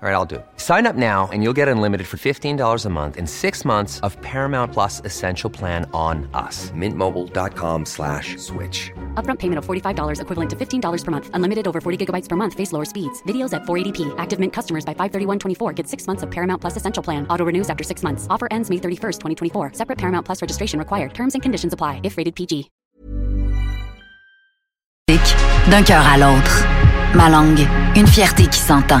All right, I'll do it. Sign up now and you'll get unlimited for $15 a month and six months of Paramount Plus Essential Plan on us. Mintmobile.com slash switch. Upfront payment of $45 equivalent to $15 per month. Unlimited over 40 gigabytes per month. Face lower speeds. Videos at 480p. Active Mint customers by 531.24 get six months of Paramount Plus Essential Plan. Auto renews after six months. Offer ends May 31st, 2024. Separate Paramount Plus registration required. Terms and conditions apply if rated PG. D'un cœur à l'autre. Ma langue, une fierté qui s'entend.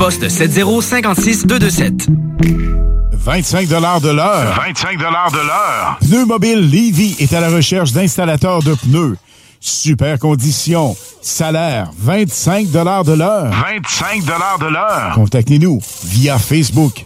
poste 7056 227. 25 de l'heure. 25 de l'heure. Pneu Mobile Levy est à la recherche d'installateurs de pneus. Super conditions. Salaire 25 de l'heure. 25 de l'heure. Contactez-nous via Facebook.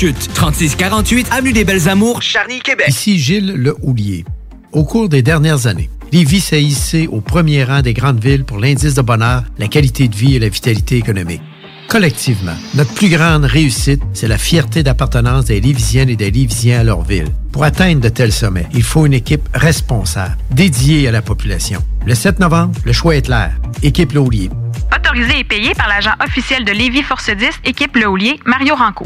3648 Avenue des Belles Amours, Charny, Québec. Ici Gilles Le Houlier. Au cours des dernières années, Lévis s'est hissé au premier rang des grandes villes pour l'indice de bonheur, la qualité de vie et la vitalité économique. Collectivement, notre plus grande réussite, c'est la fierté d'appartenance des Lévisiennes et des Lévisiens à leur ville. Pour atteindre de tels sommets, il faut une équipe responsable, dédiée à la population. Le 7 novembre, le choix est clair. Équipe Le Houlier. Autorisé et payé par l'agent officiel de Lévis Force 10, équipe Le Houlier, Mario Ranco.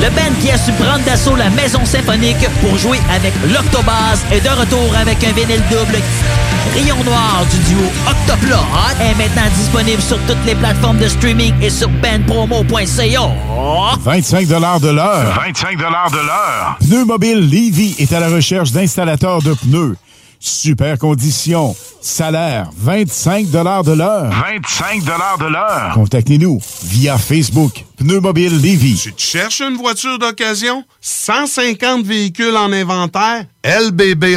Le band qui a su prendre d'assaut la maison symphonique pour jouer avec l'Octobase est de retour avec un vinyle double. Rayon Noir du duo Octoplot est maintenant disponible sur toutes les plateformes de streaming et sur bandpromo.ca. 25 de l'heure. 25 de l'heure. Pneu Mobile Levy est à la recherche d'installateurs de pneus. Super conditions. Salaire 25 de l'heure. 25 de l'heure. Contactez-nous via Facebook. Pneu Mobile Levy. Tu te cherches une voiture d'occasion? 150 véhicules en inventaire? LBB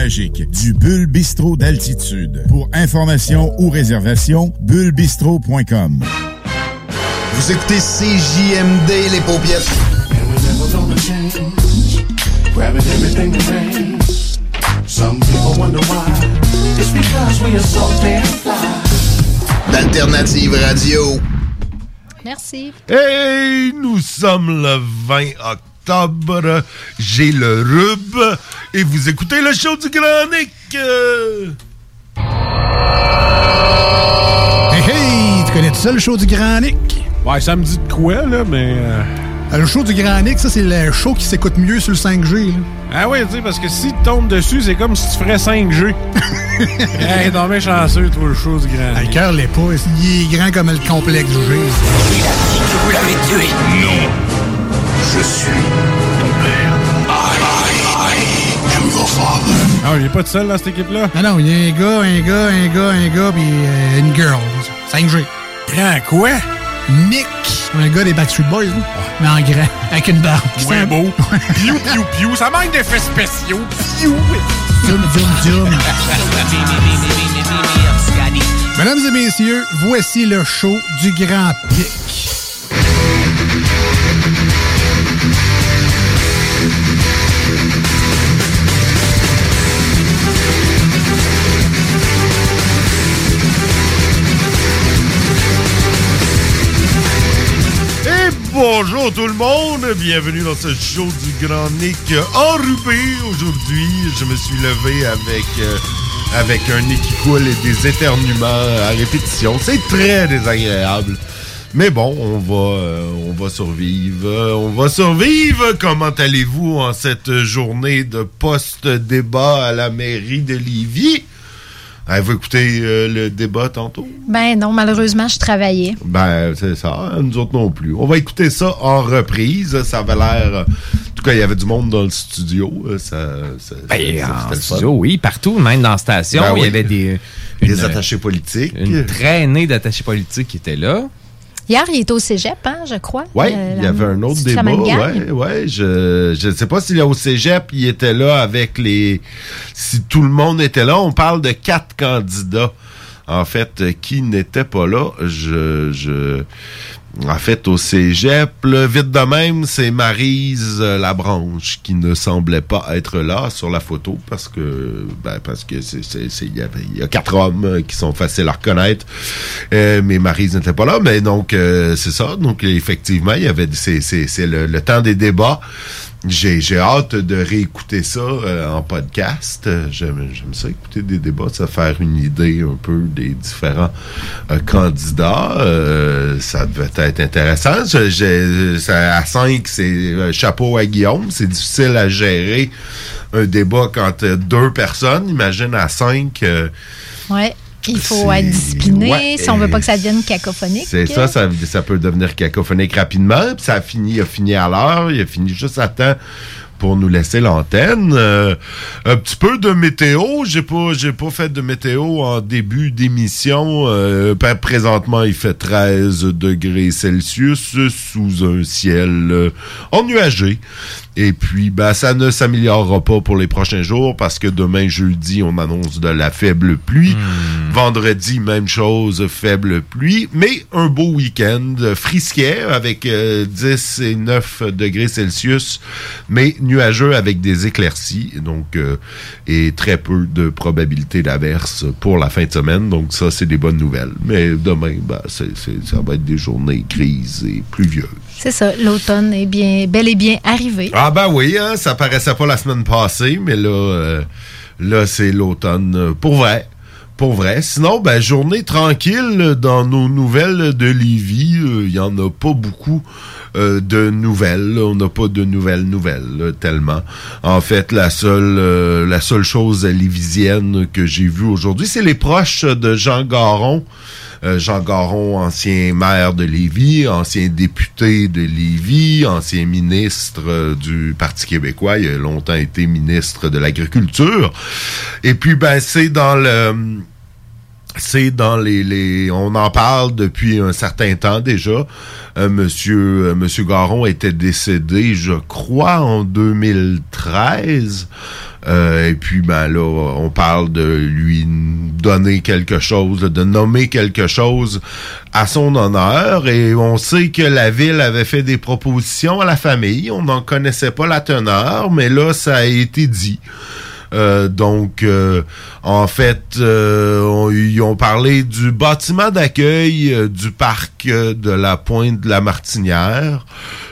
magique du Bulle Bistrot d'altitude. Pour information ou réservation, bullebistro.com. Vous écoutez CJMD, les paupiètes. Grabbing everything that rains. Some people wonder why. It's because we are so damn fly. D'Alternative Radio. Merci. Hey, nous sommes le 20 octobre. J'ai le rub. Et vous écoutez le show du Grand Nick. Euh, Hey, hey! Tu connais tout ça, le show du Grand Nick? Ouais, ça me dit de quoi, là, mais... euh, Le show du Grand Nick, ça, c'est le show qui s'écoute mieux sur le 5G. là. Ah oui, tu sais, parce que si tu tombes dessus, c'est comme si tu ferais 5G. hey, t'es tombé chanceux, toi, le show du grand. Le cœur l'est pas. Il est grand comme le complexe G. Vous l'avez tué. Non. Je suis ton père. I, I am your father. Ah, il est pas tout seul dans cette équipe-là? Ah non, il y a un gars, un gars, un gars, un gars, puis euh, une girl. 5G. Grand quoi? Nick. Un gars des Backstreet Boys, là. mais en grand, avec une barbe. C'est un- beau? Piou, piou, piou. Ça manque d'effets spéciaux. Piou. Zoom, zoom, zoom. Mesdames et messieurs, voici le show du Grand Pic. Bonjour tout le monde, bienvenue dans ce show du Grand Nick enrubé. Aujourd'hui, je me suis levé avec, euh, avec un nez qui coule et des éternuements à répétition. C'est très désagréable. Mais bon, on va, euh, on va survivre. On va survivre. Comment allez-vous en cette journée de post-débat à la mairie de Lévis? Avez-vous écouté euh, le débat tantôt? Ben non, malheureusement, je travaillais. Ben, c'est ça. Nous autres non plus. On va écouter ça en reprise. Ça avait l'air. euh, En tout cas, il y avait du monde dans le studio. euh, Ça, ça- Ben, ça- en studio, oui, partout, même dans la station, Ben il y oui. avait des... Des attachés politiques. Une traînée d'attachés politiques qui étaient là. Hier, il était au cégep, hein, je crois. Oui, Euh, il y avait un autre débat. gang? Ouais, ouais, je je sais pas s'il est au cégep, il était là avec les. Si tout le monde était là, on parle de quatre candidats. En fait, euh, qui n'étaient pas là, je, je. En fait, au cégep, le vite de même, c'est Marise euh, Labranche qui ne semblait pas être là sur la photo parce que, ben, parce que c'est, il y a quatre hommes euh, qui sont faciles à reconnaître, Euh, mais Marise n'était pas là. Mais donc, euh, c'est ça. Donc, effectivement, il y avait, c'est le, le temps des débats. J'ai, hâte de réécouter ça euh, en podcast. J'aime, ça écouter des débats, ça faire une idée un peu des différents euh, candidats. Euh, ça devait être intéressant. Je- j'ai- ça- à 5, c'est euh, chapeau à Guillaume. C'est difficile à gérer un débat quand euh, deux personnes. Imagine à 5. Ouais. Il faut être discipliné Ouais, si on veut pas que ça devienne cacophonique. C'est ça, ça, ça peut devenir cacophonique rapidement. Puis ça a fini, il a fini à l'heure, il a fini juste à temps pour nous laisser l'antenne. Euh, un petit peu de météo, j'ai pas j'ai pas fait de météo en début d'émission. Euh, présentement, il fait 13 degrés Celsius sous un ciel euh, ennuagé. Et puis, ben, ça ne s'améliorera pas pour les prochains jours parce que demain, jeudi, on annonce de la faible pluie. Vendredi, même chose, faible pluie. Mais un beau week-end euh, frisquet avec euh, 10 et 9 degrés Celsius, mais nuageux avec des éclaircies. Donc, euh, et très peu de probabilité d'averse pour la fin de semaine. Donc, ça, c'est des bonnes nouvelles. Mais demain, ben, c'est- ça va être des journées grises et pluvieuses. C'est ça, l'automne est bien, bel et bien arrivé. Ah ben oui, hein, ça paraissait pas la semaine passée, mais là, euh, là c'est l'automne euh, pour vrai. Pour vrai. Sinon, ben, journée tranquille dans nos nouvelles de Lévis. Euh, Il y en a pas beaucoup euh, de nouvelles. On n'a pas de nouvelles nouvelles, tellement. En fait, la seule, euh, la seule chose lévisienne que j'ai vue aujourd'hui, c'est les proches de Jean Garon. Euh, Jean Garon, ancien maire de Lévis, ancien député de Lévis, ancien ministre euh, du Parti québécois. Il a longtemps été ministre de l'Agriculture. Et puis, ben, c'est dans le c'est dans les, les on en parle depuis un certain temps déjà. Euh, monsieur euh, Monsieur Garon était décédé, je crois, en 2013. Euh, et puis ben là, on parle de lui donner quelque chose, de nommer quelque chose à son honneur et on sait que la ville avait fait des propositions à la famille. On n'en connaissait pas la teneur, mais là, ça a été dit. Euh, donc, euh, en fait, euh, on- ils ont parlé du bâtiment d'accueil du parc de la Pointe de la Martinière,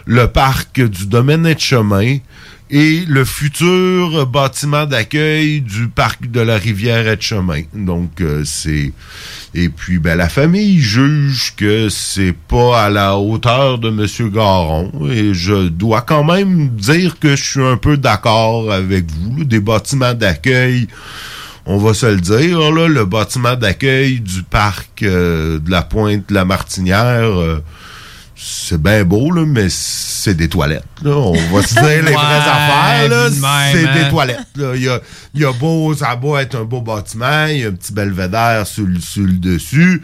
le parc du domaine de chemin et le futur bâtiment d'accueil du parc de la rivière Etchemin. Donc euh, c'est et puis ben la famille juge que c'est pas à la hauteur de monsieur Garon et je dois quand même dire que je suis un peu d'accord avec vous des bâtiments d'accueil on va se le dire, là, le bâtiment d'accueil du parc euh, de la Pointe de la Martinière, euh, c'est bien beau, là, mais c'est des toilettes. là. On va se dire les vraies Ouais, affaires. C'est hein. des toilettes. là. Il y a, il y a beau, ça a beau être un beau bâtiment, il y a un petit belvédère sur, le- sur le dessus,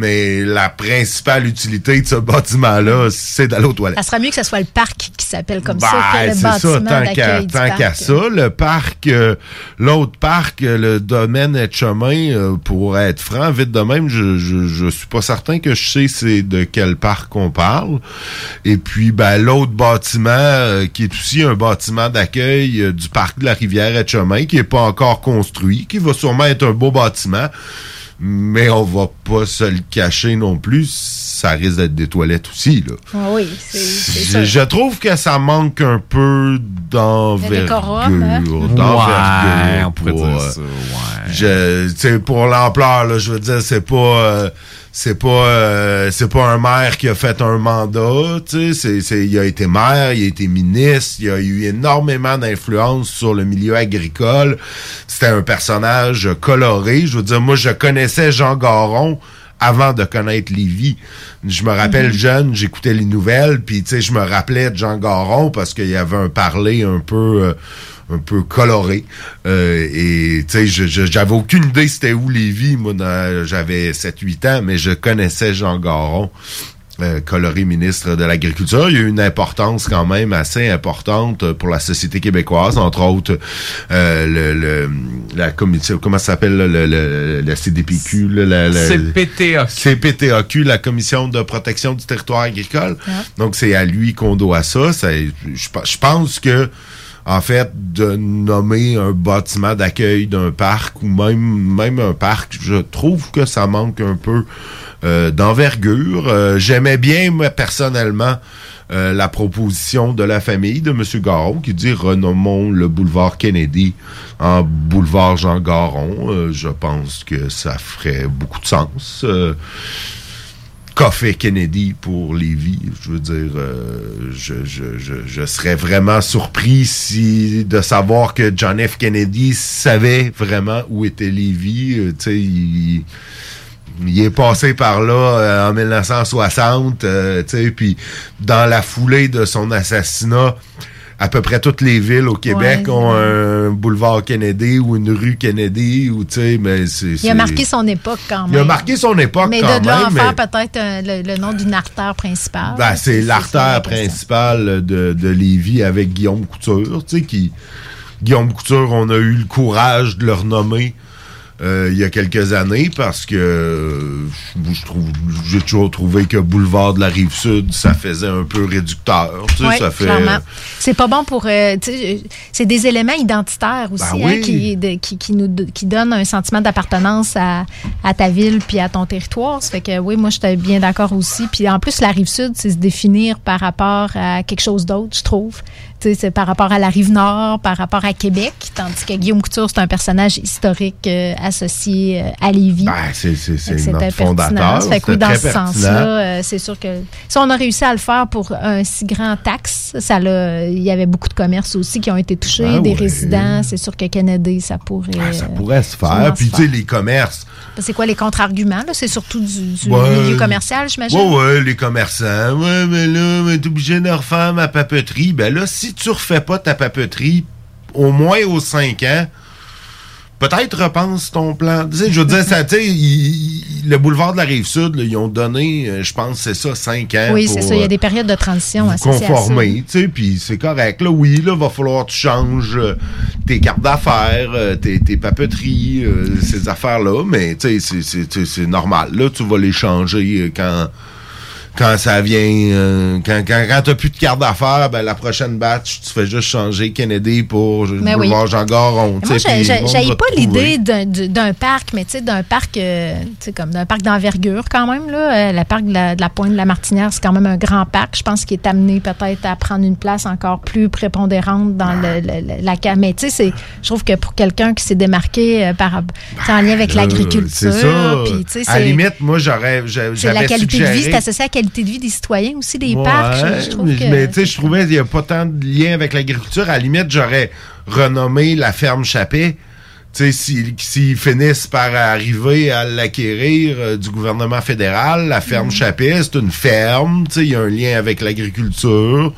mais la principale utilité de ce bâtiment-là, c'est d'aller aux toilettes. Ça serait mieux que ce soit le parc qui s'appelle comme ça Ben, que le c'est ça, bâtiment tant qu'à ça. Le parc, euh, l'autre parc, euh, le domaine et chemin, euh, pour être franc, vite de même, je, je, je suis pas certain que je sais c'est de quel parc on parle. Et puis, ben, l'autre bâtiment, euh, qui est aussi un bâtiment d'accueil du parc de la rivière et chemin, qui est pas encore construit, qui va sûrement être un beau bâtiment. Mais on va pas se le cacher non plus. Ça risque d'être des toilettes aussi, là. Ah oui, c'est c'est Je, ça. je trouve que ça manque un peu d'envergure. hein? D'envergure. Ouais, on pourrait pour, dire euh, ça, ouais. je- tu sais, pour l'ampleur, là, je veux dire, c'est pas, euh, c'est pas, euh, c'est pas un maire qui a fait un mandat, tu sais, c'est, c'est, il a été maire, il a été ministre, il a eu énormément d'influence sur le milieu agricole. C'était un personnage coloré. Je veux dire, moi, je connaissais Jean Garon avant de connaître Lévy. Je me rappelle Mhm. jeune, j'écoutais les nouvelles, puis tu sais, je me rappelais de Jean Garon parce qu'il y avait un parler un peu euh, un peu coloré. Euh, et tu sais, je- je- j'avais aucune idée c'était où Lévy. Moi, j'avais 7-8 ans, mais je connaissais Jean Garon. euh, coloré ministre de l'Agriculture. Il y a eu une importance quand même assez importante pour la société québécoise, entre autres euh, le, le- la commission, comment ça s'appelle le, le, la CDPQ, là, la, la- CPTAQ. CPTAQ, la Commission de protection du territoire agricole. Donc, c'est à lui qu'on doit ça. Ça- je pense que, en fait, de nommer un bâtiment d'accueil d'un parc ou même, même un parc, je trouve que ça manque un peu euh, d'envergure. Euh, J'aimais bien, moi, personnellement, euh, la proposition de la famille de M. Garon qui dit renommons le boulevard Kennedy en boulevard Jean Garon. Je pense que ça ferait beaucoup de sens. Qu'a Kennedy pour Lévis. Je veux dire, euh, je, je, je, serais vraiment surpris si de savoir que John F. Kennedy savait vraiment où était Lévis. Euh, tu sais, il, est passé par là euh, en 1960, euh, tu sais, puis dans la foulée de son assassinat, à peu près toutes les villes au Québec Ouais. ont un boulevard Kennedy ou une rue Kennedy, ou tu sais, mais c'est... Il a marqué son époque quand même. Il a marqué son époque Mais quand de là en faire mais- peut-être euh, le, le nom d'une artère principale. Ben, c'est l'artère principale de, de Lévis avec Guillaume Couture, tu sais, qui... Guillaume Couture, on a eu le courage de le renommer euh, il y a quelques années parce que euh, je je trouve j'ai toujours trouvé que Boulevard de la Rive-Sud, ça faisait un peu réducteur. Tu sais, Oui, ça fait, clairement. C'est pas bon pour. euh, tu sais, c'est des éléments identitaires aussi Ben hein, qui, de- qui, qui nous qui donnent un sentiment d'appartenance à, à ta ville puis à ton territoire. Ça fait que oui, moi, j'étais bien d'accord aussi. Puis en plus, la rive sud, c'est se définir par rapport à quelque chose d'autre, je trouve. C'est par rapport à la rive nord, par rapport à Québec, tandis que Guillaume Couture, c'est un personnage historique euh, associé euh, à Lévis. Ben, c'est notre fondateur. fait que oui, dans ce sens-là, euh, c'est sûr que si on a réussi à le faire pour un si grand taxe, ça l'a- il y avait beaucoup de commerces aussi qui ont été touchés, Ben des ouais. résidents. C'est sûr que Kennedy, ça pourrait. Ah, ça pourrait se faire. Puis, tu sais, les commerces, C'est quoi les contre-arguments? C'est surtout du, du Ouais. milieu commercial, j'imagine? Ouais, ouais, les commerçants. Ouais, mais là, t'es obligé de refaire ma papeterie. Ben là, si tu refais pas ta papeterie, au moins aux 5 ans, peut-être repense ton plan. Tu sais, je veux dire, ça, tu sais, le boulevard de la Rive-Sud, là, ils ont donné, euh, je pense, c'est ça, cinq ans Oui, c'est ça. Il y a euh, des périodes de transition vous conformer, tu sais, puis c'est correct. Là, oui, là, va falloir que tu changes euh, tes cartes d'affaires, euh, tes, tes papeteries, euh, ces affaires-là, mais tu sais, c'est- c'est- c'est c'est normal. Là, tu vas les changer quand quand ça vient, euh, quand, quand, quand t'as plus de carte d'affaires, ben la prochaine batch, tu fais juste changer Kennedy pour Mais oui. boulevard Jean Garon. Moi, va pas l'idée d'un- du- d'un parc, mais tu sais, d'un parc, euh, comme d'un parc d'envergure quand même. Là. Euh, le parc de la, de la Pointe de la Martinière, c'est quand même un grand parc. Je pense qu'il est amené peut-être à prendre une place encore plus prépondérante dans le- le- le- la carte. Mais tu sais, je trouve que pour quelqu'un qui s'est démarqué euh, par, en lien avec Euh, l'agriculture, C'est ça. puis tu sais, à la limite, moi, j'aurais, j'a- c'est la j'avais qualité de vie, c'est associé à qualité de vie des citoyens aussi, des Ouais, parcs. Je, je trouve mais, tu sais, je trouvais qu'il n'y a pas tant de lien avec l'agriculture. À la limite, j'aurais renommé la ferme Chappé. Tu sais, s'ils s'ils finissent par arriver à l'acquérir euh, du gouvernement fédéral, la ferme Mm. Chappé, c'est une ferme. Tu sais, il y a un lien avec l'agriculture.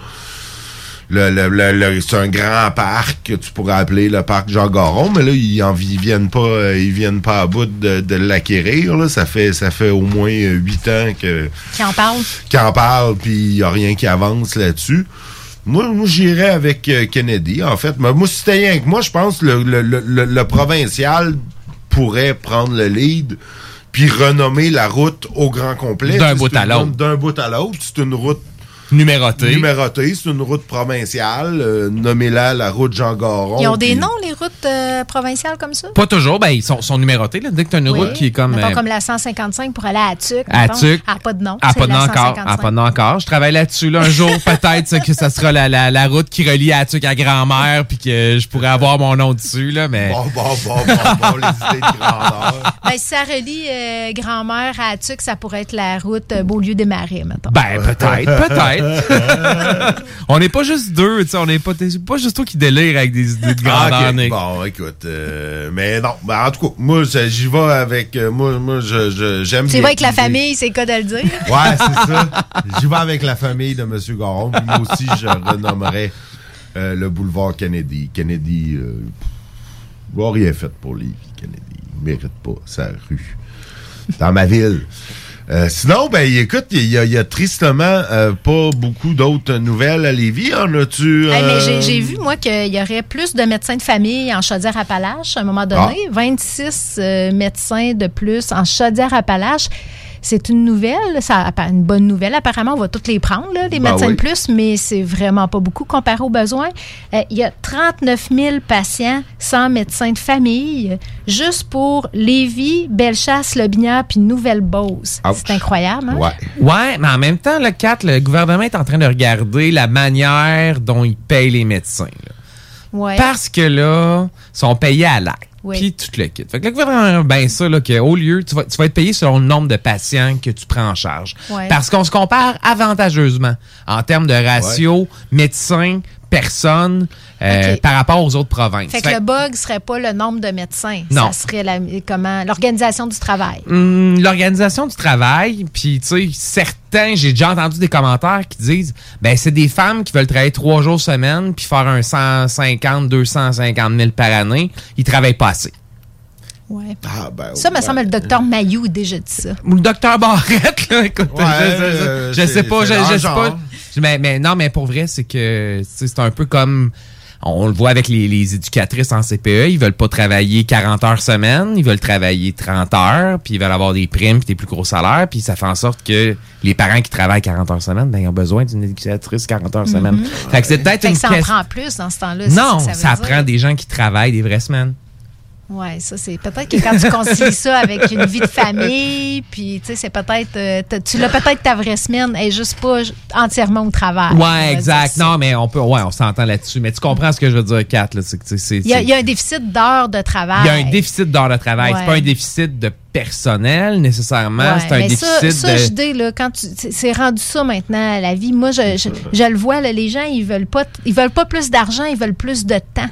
Le, le- le- le- c'est un grand parc que tu pourrais appeler le parc Jean Garon, mais là, ils, en, ils viennent pas euh, ils viennent pas à bout de, de l'acquérir. là. Ça fait ça fait au moins euh, huit ans que Qui en parle? qui en parle, puis il n'y a rien qui avance là-dessus. Moi, moi j'irais avec euh, Kennedy, en fait. Mais moi, si c'était rien que moi, je pense que le, le, le, le provincial pourrait prendre le lead puis renommer la route au grand complet. D'un bout à l'autre. D'un bout à l'autre. C'est une route Numérotée. numérotée. C'est une route provinciale. Euh, Nommez-la la route Jean Garon. Ils ont des puis- noms, les routes euh, provinciales comme ça? Pas toujours, ben ils sont, sont numérotés. Là. Dès que tu as une Oui. route qui est comme. Mettons euh, comme la 155 pour aller à Tuc. À mettons. Tuc. Ah, pas de nom. Ah, pas de nom encore. 155. Ah, pas de nom encore. Je travaille là-dessus. Là. Un jour, peut-être que ça sera la, la, la route qui relie à Tuc à grand-mère, puis que je pourrais avoir mon nom dessus. Là, mais... Bon, bon, bon, bon, bon, les idées de grandeur. Ben, si ça relie euh, grand-mère à Tuc, ça pourrait être la route euh, Beaulieu-des-Marais, mettons. Ben, peut-être, peut-être. on n'est pas juste deux, tu sais, on n'est pas, juste toi qui délire avec des idées de Ah, grandeur. ok. Nick. Bon, écoute, euh, mais non, ben, en tout cas, moi, j'y vais avec, euh, moi, moi, je, je- j'aime. Tu vas avec la famille, c'est le cas de le dire. Ouais, c'est ça. J'y vais avec la famille de M. Garon. Puis moi aussi, je renommerais euh, le boulevard Kennedy. Kennedy, euh, il n'a rien fait pour Lévis, Kennedy. Il mérite pas sa rue. Dans ma ville. Euh, sinon, ben écoute, il y, y a tristement euh, pas beaucoup d'autres nouvelles à Lévis. En as-tu... Hey, mais j'ai- euh, j'ai vu, moi, qu'il y aurait plus de médecins de famille en Chaudière-Appalaches à un moment donné. 26 euh, médecins de plus en Chaudière-Appalaches. C'est une nouvelle, ça, une bonne nouvelle. Apparemment, on va toutes les prendre, là, les Ben médecins oui. de plus, mais c'est vraiment pas beaucoup comparé aux besoins. Euh, Il y a 39 000 patients sans médecin de famille, juste pour Lévis, Bellechasse, Le Binière puis Nouvelle-Beauce. C'est incroyable, hein? Ouais, mais en même temps, le 4, le gouvernement est en train de regarder la manière dont il paye les médecins. là. Ouais. Parce que là, ils sont payés à l'acte. Oui. Puis tout le kit. Fait que le gouvernement, ben ça, là, qu'au lieu, tu vas, tu vas être payé selon le nombre de patients que tu prends en charge. Ouais. Parce qu'on se compare avantageusement en termes de ratio médecins, personnes, euh, par rapport aux autres provinces. Fait que Fait- le bug serait pas le nombre de médecins. Non. Ça serait la, comment, l'organisation du travail. Hum, l'organisation du travail, puis tu sais, certains, j'ai déjà entendu des commentaires qui disent, ben c'est des femmes qui veulent travailler trois jours semaine puis faire un 150, 250 000 par année, ils travaillent pas assez. Ouais. Ah, ben, Ça, me semble, le docteur Mayou a déjà dit ça. Ou le docteur Barrette, là, écoute, Ouais, je, je- je sais pas, je, sais pas. Mais, mais non, mais pour vrai, c'est que tu sais, c'est un peu comme on le voit avec les, les éducatrices en CPE, ils veulent pas travailler 40 heures semaine, ils veulent travailler 30 heures, puis ils veulent avoir des primes puis des plus gros salaires, puis ça fait en sorte que les parents qui travaillent 40 heures semaine, ben ils ont besoin d'une éducatrice 40 heures semaine. Mhm. Fait que c'est peut-être une que ça en prend plus dans ce temps-là. Non, ça, prend des gens qui travaillent des vraies semaines. Ouais, ça, c'est peut-être que quand tu concilies ça avec une vie de famille, puis tu sais, c'est peut-être. euh, tu l'as peut-être ta vraie semaine, et juste pas entièrement au travail. dire exact. Non, mais on peut, ouais, on s'entend là-dessus. Mais tu comprends ce que je veux dire, Kat, là, c'est que tu sais, c'est- Il y, a, c'est- il y a un déficit d'heures de travail. Il y a un déficit d'heures de travail. Ouais. C'est pas un déficit de personnel nécessairement, Ouais, c'est un mais déficit ça, ça, de... je dis, là, quand tu, c'est- rendu ça maintenant à la vie. Moi, je, je, je le vois, là, les gens, ils veulent pas, ils veulent pas plus d'argent, ils veulent plus de temps.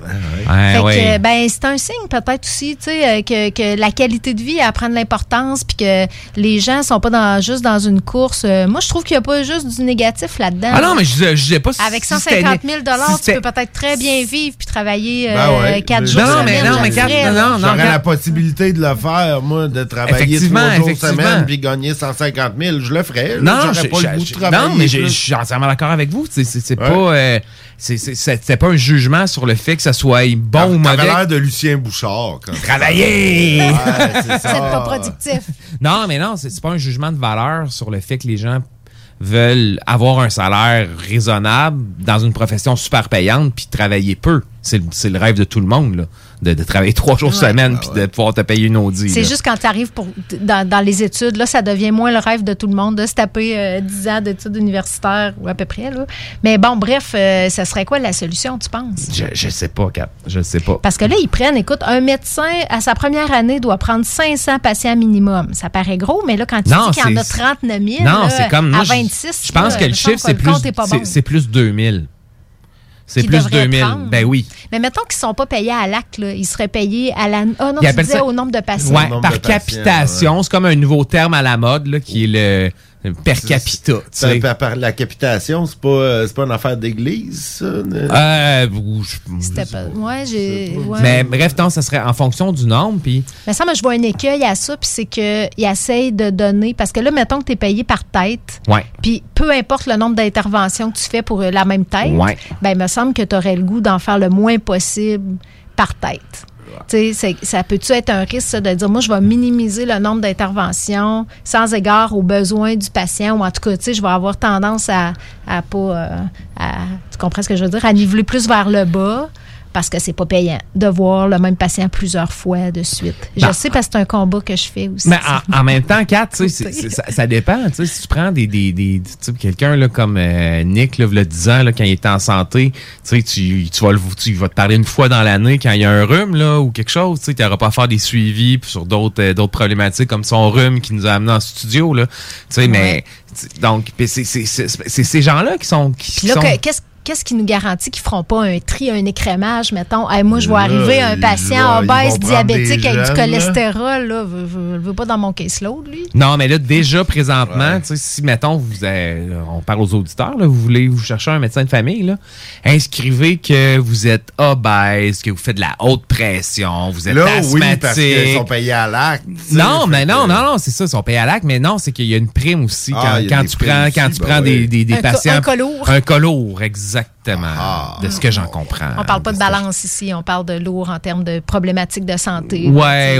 Ouais, Fait que, ben, c'est un signe peut-être aussi, tu sais, euh, que, que la qualité de vie elle prend de l'importance, puis que les gens sont pas dans, juste dans une course. Euh, moi, je trouve qu'il y a pas juste du négatif là-dedans. Ah non, mais je je disais pas si Avec si 150 c'était- 000 tu si peux peut-être très bien vivre puis travailler Ben euh, ouais. quatre Mais- jours Non, mais non, mais non, non, J'aurais regarde. la possibilité de le faire, moi, de travailler Effectivement, trois jours effectivement. semaine puis gagner 150 000. Je le ferais. là. Non, j'aurais je- pas le goût de travailler. non, mais je, suis entièrement d'accord avec vous. C'est pas, euh, c'est- c'est- c'est c'est pas un jugement sur le fait que ça soit bon ou mauvais. l'air de Lucien Bouchard. Quand Travailler! Ouais, c'est ça. C'est pas productif. Non, mais non, c'est c'est pas un jugement de valeur sur le fait que les gens veulent avoir un salaire raisonnable dans une profession super payante puis travailler peu. C'est le, rêve de tout le monde, là, de, de travailler trois jours semaine puis de pouvoir te payer une Audi. C'est juste quand tu arrives pour, dans, dans les études, là, ça devient moins le rêve de tout le monde de se taper euh, 10 ans d'études universitaires ou à peu près. Là. Mais bon, bref, euh, ça serait quoi la solution, tu penses? Je, je sais pas, Cap. Je sais pas. Parce que là, ils prennent, écoute, un médecin à sa première année doit prendre 500 patients minimum. Ça paraît gros, mais là, quand tu Non, dis qu'il y en a c'est- 39 000 Non, là, c'est comme. moi, à je- 26, Je pense là, que le chiffre, c'est plus, bon. plus 2000. C'est plus devraient 2000. prendre. Ben oui. Mais mettons qu'ils ne sont pas payés à l'acte, là. ils seraient payés à la. Oh non, tu disais ça- au nombre de patients. Ouais, par capitation. C'est comme un nouveau terme à la mode, là, qui est le per capita. tu Ça, sais. par, par la capitation, c'est pas, euh, c'est pas une affaire d'église, ça? Euh, C'était pas. Ouais, j'ai. ouais. Mais bref, non, ça serait en fonction du nombre. Puis Mais ça, moi, je vois un écueil à ça, puis c'est qu'ils essayent de donner. Parce que là, mettons que tu es payé par tête. Ouais. Puis peu importe le nombre d'interventions que tu fais pour euh, la même tête, Ouais. ben, il me semble que tu aurais le goût d'en faire le moins possible par tête. Tu sais, ça peut-tu être un risque ça, de dire, moi, je vais minimiser le nombre d'interventions sans égard aux besoins du patient, ou en tout cas, tu sais, je vais avoir tendance à, à pas, euh, à, tu comprends ce que je veux dire, à niveler plus vers le bas? Parce que c'est pas payant de voir le même patient plusieurs fois de suite. Je Ben, sais parce que c'est un combat que je fais aussi. Mais en, en même temps, Kat, ça, ça dépend. Si tu prends des, quelqu'un comme euh, Nick, là, le 10 ans, là, quand il était en santé, tu, tu, vas le, tu vas te parler une fois dans l'année quand il y a un rhume là, ou quelque chose. Tu n'auras pas à faire des suivis sur d'autres euh, d'autres problématiques comme son rhume qui nous a amené en studio. Là. Mais donc, c'est ces gens-là qui sont. Qui, Puis qui là, sont- que- qu'est-ce qu'est-ce qui nous garantit qu'ils feront pas un tri, un écrémage, mettons? Hey, moi, je vais arriver un patient obèse, diabétique avec du cholestérol. Là, veut- veut pas dans mon caseload, lui. Non, mais là, déjà, présentement, tu sais, si, mettons, vous avez- on parle aux auditeurs, là, vous voulez vous chercher un médecin de famille, là, inscrivez que vous êtes obèse, que vous faites de la haute pression, vous êtes Là, asthmatique. oui, parce qu'ils sont payés à l'acte. Non, mais non, non, non, c'est ça, ils sont payés à l'acte, mais non, c'est qu'il y a une prime aussi Ah, quand, tu prends, quand tu ben prends des, oui. des, des Un co- patients. un colour. Un colour, exactement. Ah. de ce que j'en comprends. On parle pas de balance ici, on parle de lourd en termes de problématiques de santé. Ouais.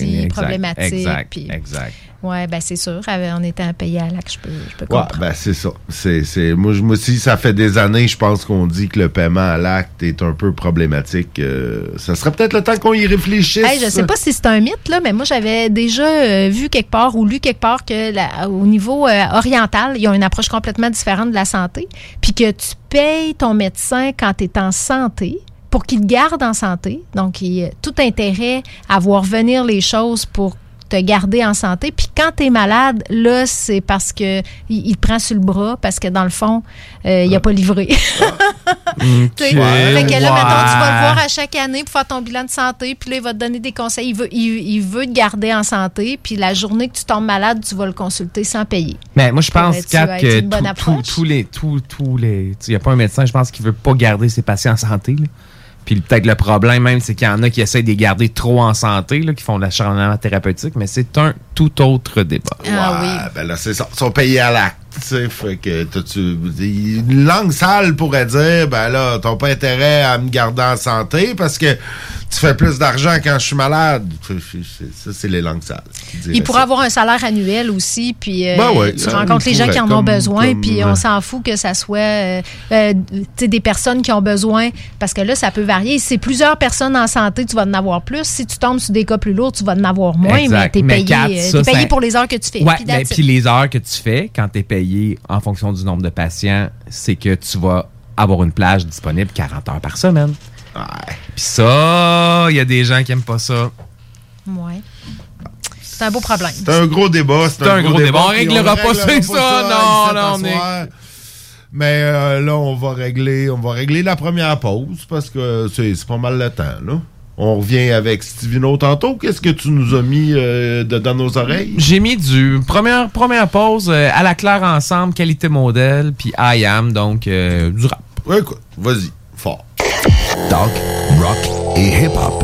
multi- Exact, problématiques. exact, puis- exact. Ouais, ben c'est sûr. En étant payé à l'acte, je peux, je peux Ouais, comprendre. ben c'est ça. C'est, c'est, moi, moi aussi, ça fait des années, je pense qu'on dit que le paiement à l'acte est un peu problématique. Euh, ça serait peut-être le temps qu'on y réfléchisse. Hey, je sais pas si c'est un mythe, là, mais moi, j'avais déjà euh, vu quelque part ou lu quelque part que la- au niveau euh, oriental, ils ont une approche complètement différente de la santé. Puis que tu payes ton médecin quand tu es en santé pour qu'il te garde en santé. Donc, il a tout intérêt à voir venir les choses pour te garder en santé. Puis quand tu es malade, là, c'est parce que il, il te prend sur le bras parce que dans le fond, euh, il a pas livré. Tu sais, fait que là, mettons, tu vas le voir à chaque année pour faire ton bilan de santé, puis là, il va te donner des conseils. Il veut, il, il veut te garder en santé, puis la journée que tu tombes malade, tu vas le consulter sans payer. Mais moi, je pense, Kat, que tous les. Tous, tous les. Il n'y a pas un médecin, je pense, qui veut pas garder ses patients en santé. là. Puis peut-être le problème même, c'est qu'il y en a qui essayent de les garder trop en santé, là, qui font de l'acharnement thérapeutique, mais c'est un tout autre débat. Ah oui. Ben là, c'est ça. Ils sont payés à l'acte. tu sais, Fait que t'as-tu. Une langue sale pourrait dire ben là, t'as pas intérêt à me garder en santé parce que tu fais plus d'argent quand je suis malade. Ça, c'est les langues sales. Il pourrait ça. avoir un salaire annuel aussi, puis euh, Ben ouais, tu rencontres les gens qui en ont besoin, comme- puis on s'en fout que ça soit euh, euh, des personnes qui ont besoin, parce que là, ça peut varier. Si c'est plusieurs personnes en santé, tu vas en avoir plus. Si tu tombes sur des cas plus lourds, tu vas en avoir moins, Exact. mais tu es payé, ça, t'es payé pour les heures que tu fais. Ouais, puis les heures que tu fais quand tu es payé en fonction du nombre de patients, c'est que tu vas avoir une plage disponible 40 heures par semaine. Puis ça, il y a des gens qui aiment pas ça. Ouais. C'est un beau problème. C'est un gros débat. C'est un, gros débat. On puis réglera pas ça, ça. Non, non, on est- soir. Mais euh, là, on va régler, on va régler la première pause parce que c'est pas mal le temps, là. On revient avec Stivino tantôt. Qu'est-ce que tu nous as mis euh, de- dans nos oreilles? J'ai mis du première première pause euh, à la claire ensemble, qualité modèle, puis I am donc euh, du rap. Ouais, écoute, vas-y, fort. Talk, rock et hip-hop.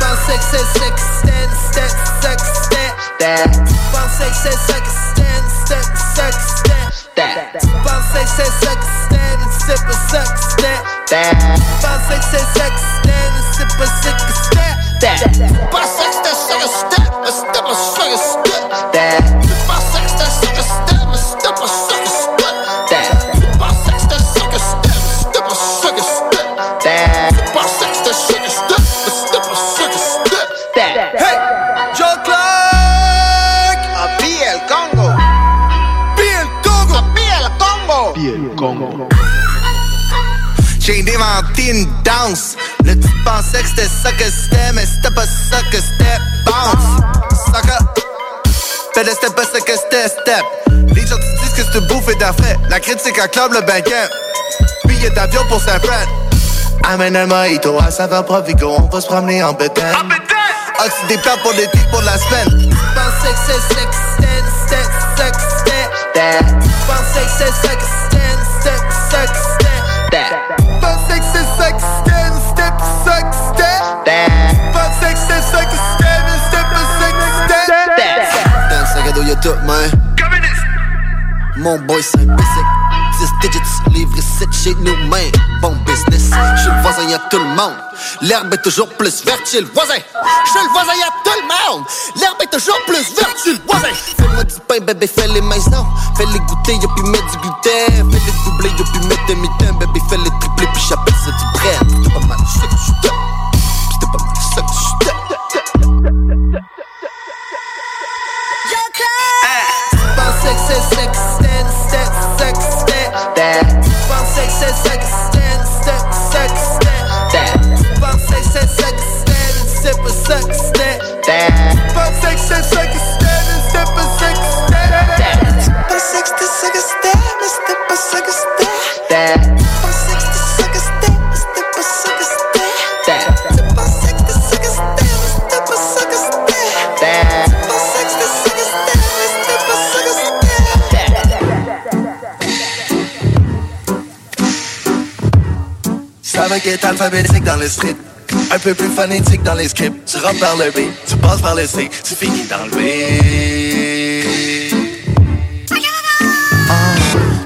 Pensais que c'est sex, stand, step, sex, step. Pensais que c'est sex, stand, step, sex, step. Pensais Congo. J'ai inventé une danse. Le tu pensais que c'était ça que c'était, mais c'était pas ça que c'était. Bounce. Sucker. Fais le step, pas ça que c'était, step. Les gens te disent que c'est bouffé d'affaires. La critique acclame le banquet. Billet d'avion pour Saint-Fran. Amène un mojito à saveur Provigo, on va se promener en bétail. Oxy des plats pour l'été, pour la semaine. Pensais que c'est sex, stand, step, sex, step. Pensais que c'est sex, stand, step, sex, step. Pensais que c'est sex, stand, step, sex, step. Pensais que c'est sex, stand, step, sex, step. Dans le sac à dos, y'a tout, man. Mon boy, c'est un basic. 10 digits, livre 7 chez nous, man. Bon business. Chez le voisin, y'a tout le monde. L'herbe est toujours plus verte chez le voisin. Chez le voisin, y'a tout le monde. L'herbe est toujours plus verte chez le voisin. Fais-moi du pain, bébé, fais-les maisons. Fais-les goûter, y'a puis mettre du gluten. Fais-les doubler, y'a puis mettre des mitaines. Bébé, fais-les tripler, puis j'appelle ça du bread. C'était pas mal, ça que. C'était pas mal, ça que je t'aime. Pensais que c'est 10 seconds. Un peu plus phonétique dans les scripts. Tu rentres par le B, tu passes par le C, tu finis dans le B. Ah,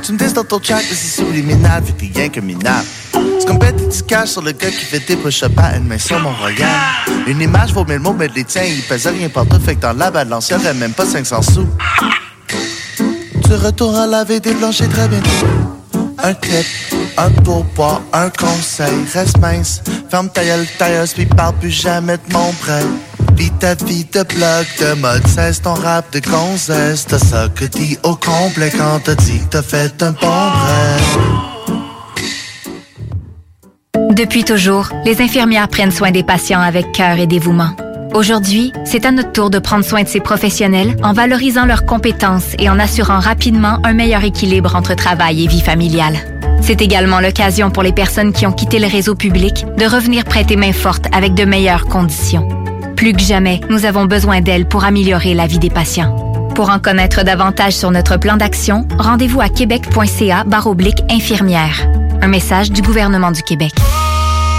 tu me dis dans ton chat que c'est subliminal, fait t'es rien que minable. C'est comme mettre du cash sur le gars qui fait des push-ups à une main sur mon regard. Une image vaut mille mots, mais les tiens, ils pèsent rien partout, fait que dans la balance, y'aurait même pas 500 sous. Tu retournes à laver des planchers très bientôt. Un clip, un pourboire, un conseil, reste mince. Ferme ta gueule, tailleuse, puis parle plus jamais de mon prêt. Vis ta vie de blog, de mode, cesse ton rap de gonzesse. T'as ça que dit au complet quand t'as dit que t'as fait un bon rêve. Depuis toujours, les infirmières prennent soin des patients avec cœur et dévouement. Aujourd'hui, c'est à notre tour de prendre soin de ces professionnels en valorisant leurs compétences et en assurant rapidement un meilleur équilibre entre travail et vie familiale. C'est également l'occasion pour les personnes qui ont quitté le réseau public de revenir prêter main forte avec de meilleures conditions. Plus que jamais, nous avons besoin d'elles pour améliorer la vie des patients. Pour en connaître davantage sur notre plan d'action, rendez-vous à québec.ca infirmière. Un message du gouvernement du Québec.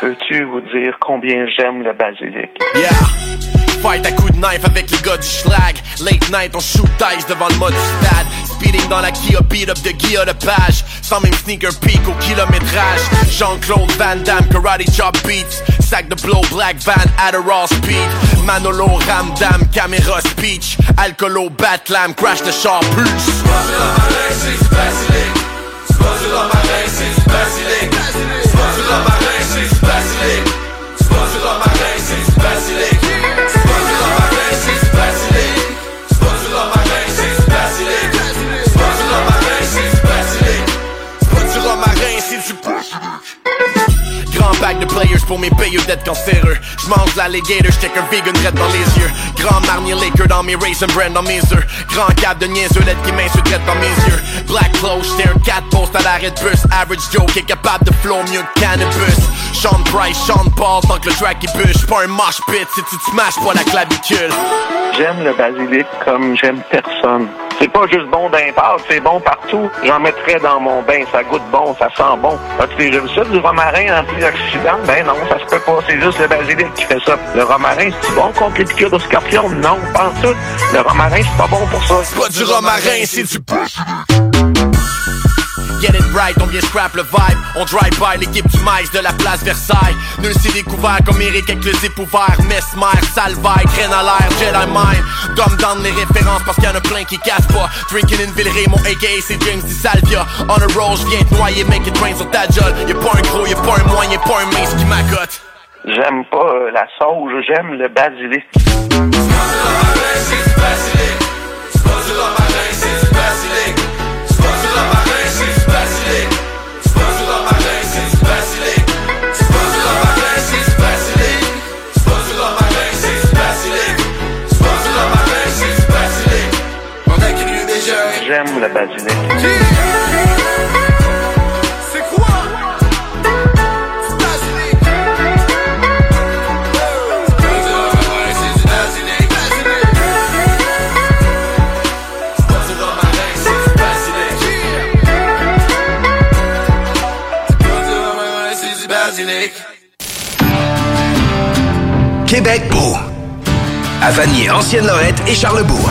Peux-tu vous dire combien j'aime le basilic? Yeah! Fight à coups de knife avec les gars du schlag. Late night, on shoot dice devant le mode du stade. Speeding dans la Kia, beat up de Guilla de page. Sans même sneaker peak au kilométrage. Jean-Claude Van Damme, karate chop beats. Sac de blow, black van, Adderall speed. Manolo, Ramdam, caméra speech. Alcoolo, Batlam, crash the char plus. Grand pack de players pour mes payeux d'être cancéreux. J'mange l'alligator, j'check un vegan red dans les yeux. Grand marnier Laker dans mes raisin brand dans mes œufs. Grand cap de niaiseux LED qui m'insulte dans mes yeux. Black clothes, j'étais un 4 post à l'arrêt de bus. Average Joe qui est capable de flow mieux que cannabis. Sean Price, Sean Paul, tant que le track il bûche. Pas un mosh pit si tu te smashes pas la clavicule. J'aime le basilic comme j'aime personne. C'est pas juste bon d'un c'est bon partout. J'en mettrais dans mon bain, ça goûte bon, ça sent bon. As-tu déjà vu ça, du romarin antioxydant? Ben non, ça se peut pas, c'est juste le basilic qui fait ça. Le romarin, c'est bon contre les piqûres de scorpion? Non, pas tout. Le romarin, c'est pas bon pour ça. C'est pas du romarin, c'est du Get it right, on vient scrap le vibe. On drive by l'équipe du maïs de la place Versailles. Nul s'est découvert comme Eric avec le zip ouvert Mesmer, Salvaille, graine à l'air, Jedi Mind Dumb down les références parce qu'il y en a plein qui cassent pas. Drinking in Villeray, mon AKA c'est James Di Salvia. On a roll, j'viens te noyer, make it rain sur ta jolle Y'a pas un gros, y'a pas un moyen, y'a pas un mince qui m'accote. J'aime pas euh, la sauge, j'aime le basilic. C'est quoi? Québec beau. À Vanier, Ancienne-Lorette et Charlebourg.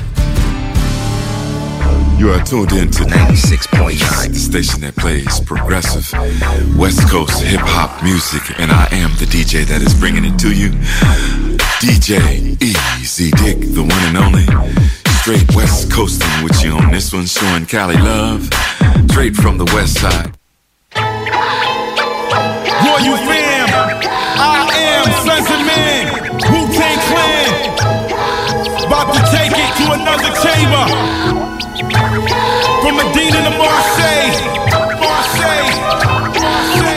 You are tuned in to 96.9, the station that plays progressive West Coast hip hop music, and I am the DJ that is bringing it to you. DJ Easy Dick, the one and only. Straight West Coasting with you on this one, showing Cali love. Straight from the West Side. Royal fam, I am Sons of Man, Wu Tang Clan. About to take it to another chamber. From Medina to Marseille. Marseille.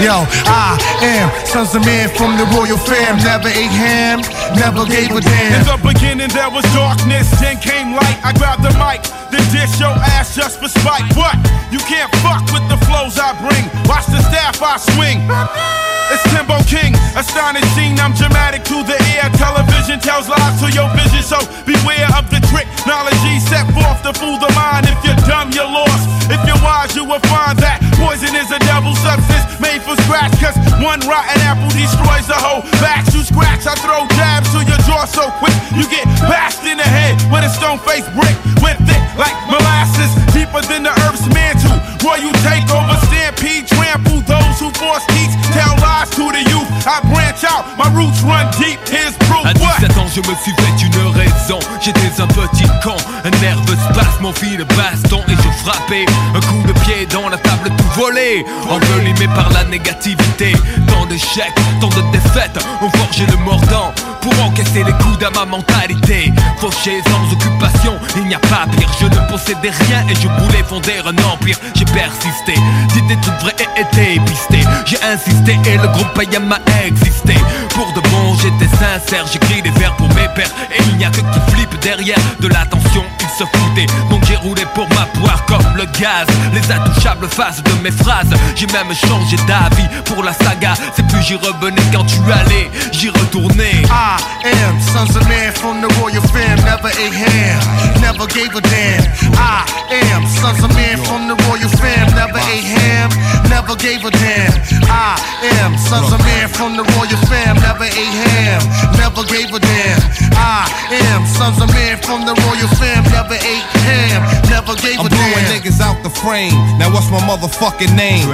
Yo, I am sons of man from the royal fam. Never ate ham, never gave a damn. In the beginning there was darkness, then came light. I grabbed the mic, then dish your ass just for spite. What? You can't fuck with the flows I bring. Watch the staff I swing. It's Timbo King, astonishing. I'm dramatic to the air. Television tells lies to your vision, so beware of the trick. Knowledge set forth to fool the mind. If you're dumb, you're lost. If you're wise, you will find that poison is a devil substance made for scratch. Cause one rotten apple destroys the whole batch. You scratch, I throw jabs to your jaw so quick. You get bashed in the head with a stone faced brick. Went thick like molasses, deeper than the earth's mantle. Royal takeover, stampede, trample those who force teach. Tell lies fire. To the youth. I branch out, my roots run deep. Here's proof. À 17 ans, je me suis fait une raison. J'étais un petit con, un nerveux spasme, mon fil de baston et je frappais. Un coup de pied dans la table tout volé, envelimé par la négativité. Tant d'échecs, tant de défaites, ont forgé le mordant pour encaisser les coups à ma mentalité. Fauché sans occupation, il n'y a pas pire. Je ne possédais rien et je voulais fonder un empire. J'ai persisté, d'idées toutes vraies et été pisté. J'ai insisté et le groupe Payam m'a existé. pour de bon, j'étais sincère, j'écris des vers pour mes pères. Et il n'y a que qui flippe derrière de l'attention, ils se foutaient. Donc j'ai roulé pour ma poire comme le gaz. Les intouchables faces de mes phrases. J'ai même changé d'avis pour la saga. C'est plus j'y revenais quand tu allais, j'y retournais. I am sons of man from the royal fam, never ate ham, never gave a damn. I am sons of man from the royal fam, never ate ham, never gave a damn. I am sons of man from the royal fam, never ate ham, never gave a damn. I am sons of man from the royal fam, never ate ham, never gave I'm a blowing damn. niggas out the frame. Now what's my motherfucking name?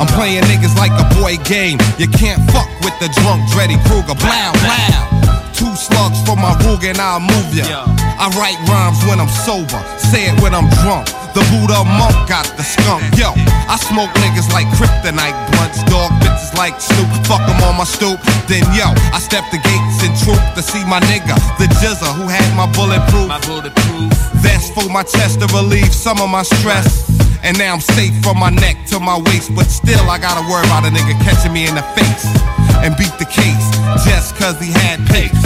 I'm playing niggas like a boy game. You can't fuck with the drunk Dreddy Kruger. Blow, blow. Two slugs for my Ruger and I'll move ya. I write rhymes when I'm sober. Say it when I'm drunk. The Buddha monk got the skunk. Yo, I smoke niggas like kryptonite blunts. Dog bitches like Snoop. Fuck 'em on my stoop. Then yo, I step the gates in troop to see my nigga, the Jizza who had my bulletproof. My bulletproof. Vest for my chest to relieve some of my stress. And now I'm safe from my neck to my waist. But still, I gotta worry about a nigga catching me in the face and beat the case just cause he had pace.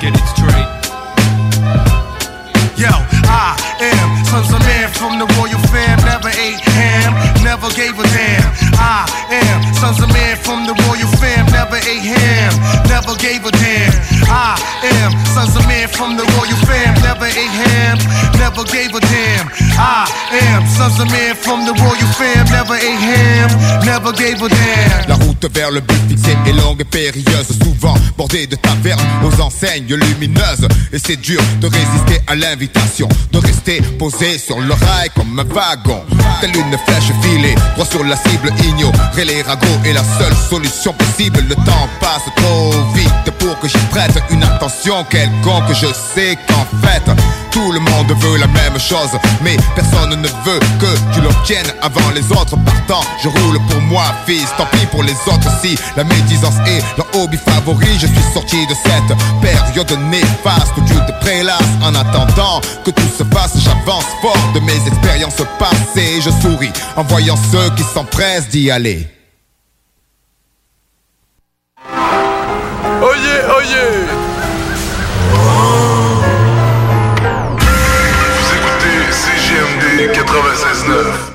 Get it straight Yo, I am sons of man from the royal fam, never ate ham, never gave a damn. I am sons of man from the royal fam, never ate ham, never gave a damn. I am sons of man from the royal fam, never ate ham, never gave a damn. I am sons of man from the royal fam, never ate ham, never gave a damn. La route vers le but fixé est longue et périlleuse, souvent bordée de tavernes aux enseignes lumineuses. Et c'est dur de résister à l'invitation, de rester posé sur le rail comme un wagon. Telle une flèche filée, droit sur la cible, ignorer les ragots est la seule solution possible. Le temps passe trop vite pour que j'y prête une attention quelconque. Je sais qu'en fait, tout le monde veut la même chose, mais personne ne veut que tu l'obtiennes avant les autres. Partant, je roule pour moi, fils. Tant pis pour les autres si la médisance est leur hobby favori. Je suis sorti de cette période néfaste où tu te prélasses en attendant que tout se fasse. J'avance fort de mes expériences passées. Je souris en voyant ceux qui s'empressent d'y aller. Oyez, oyez Vous écoutez CGMD 96.9.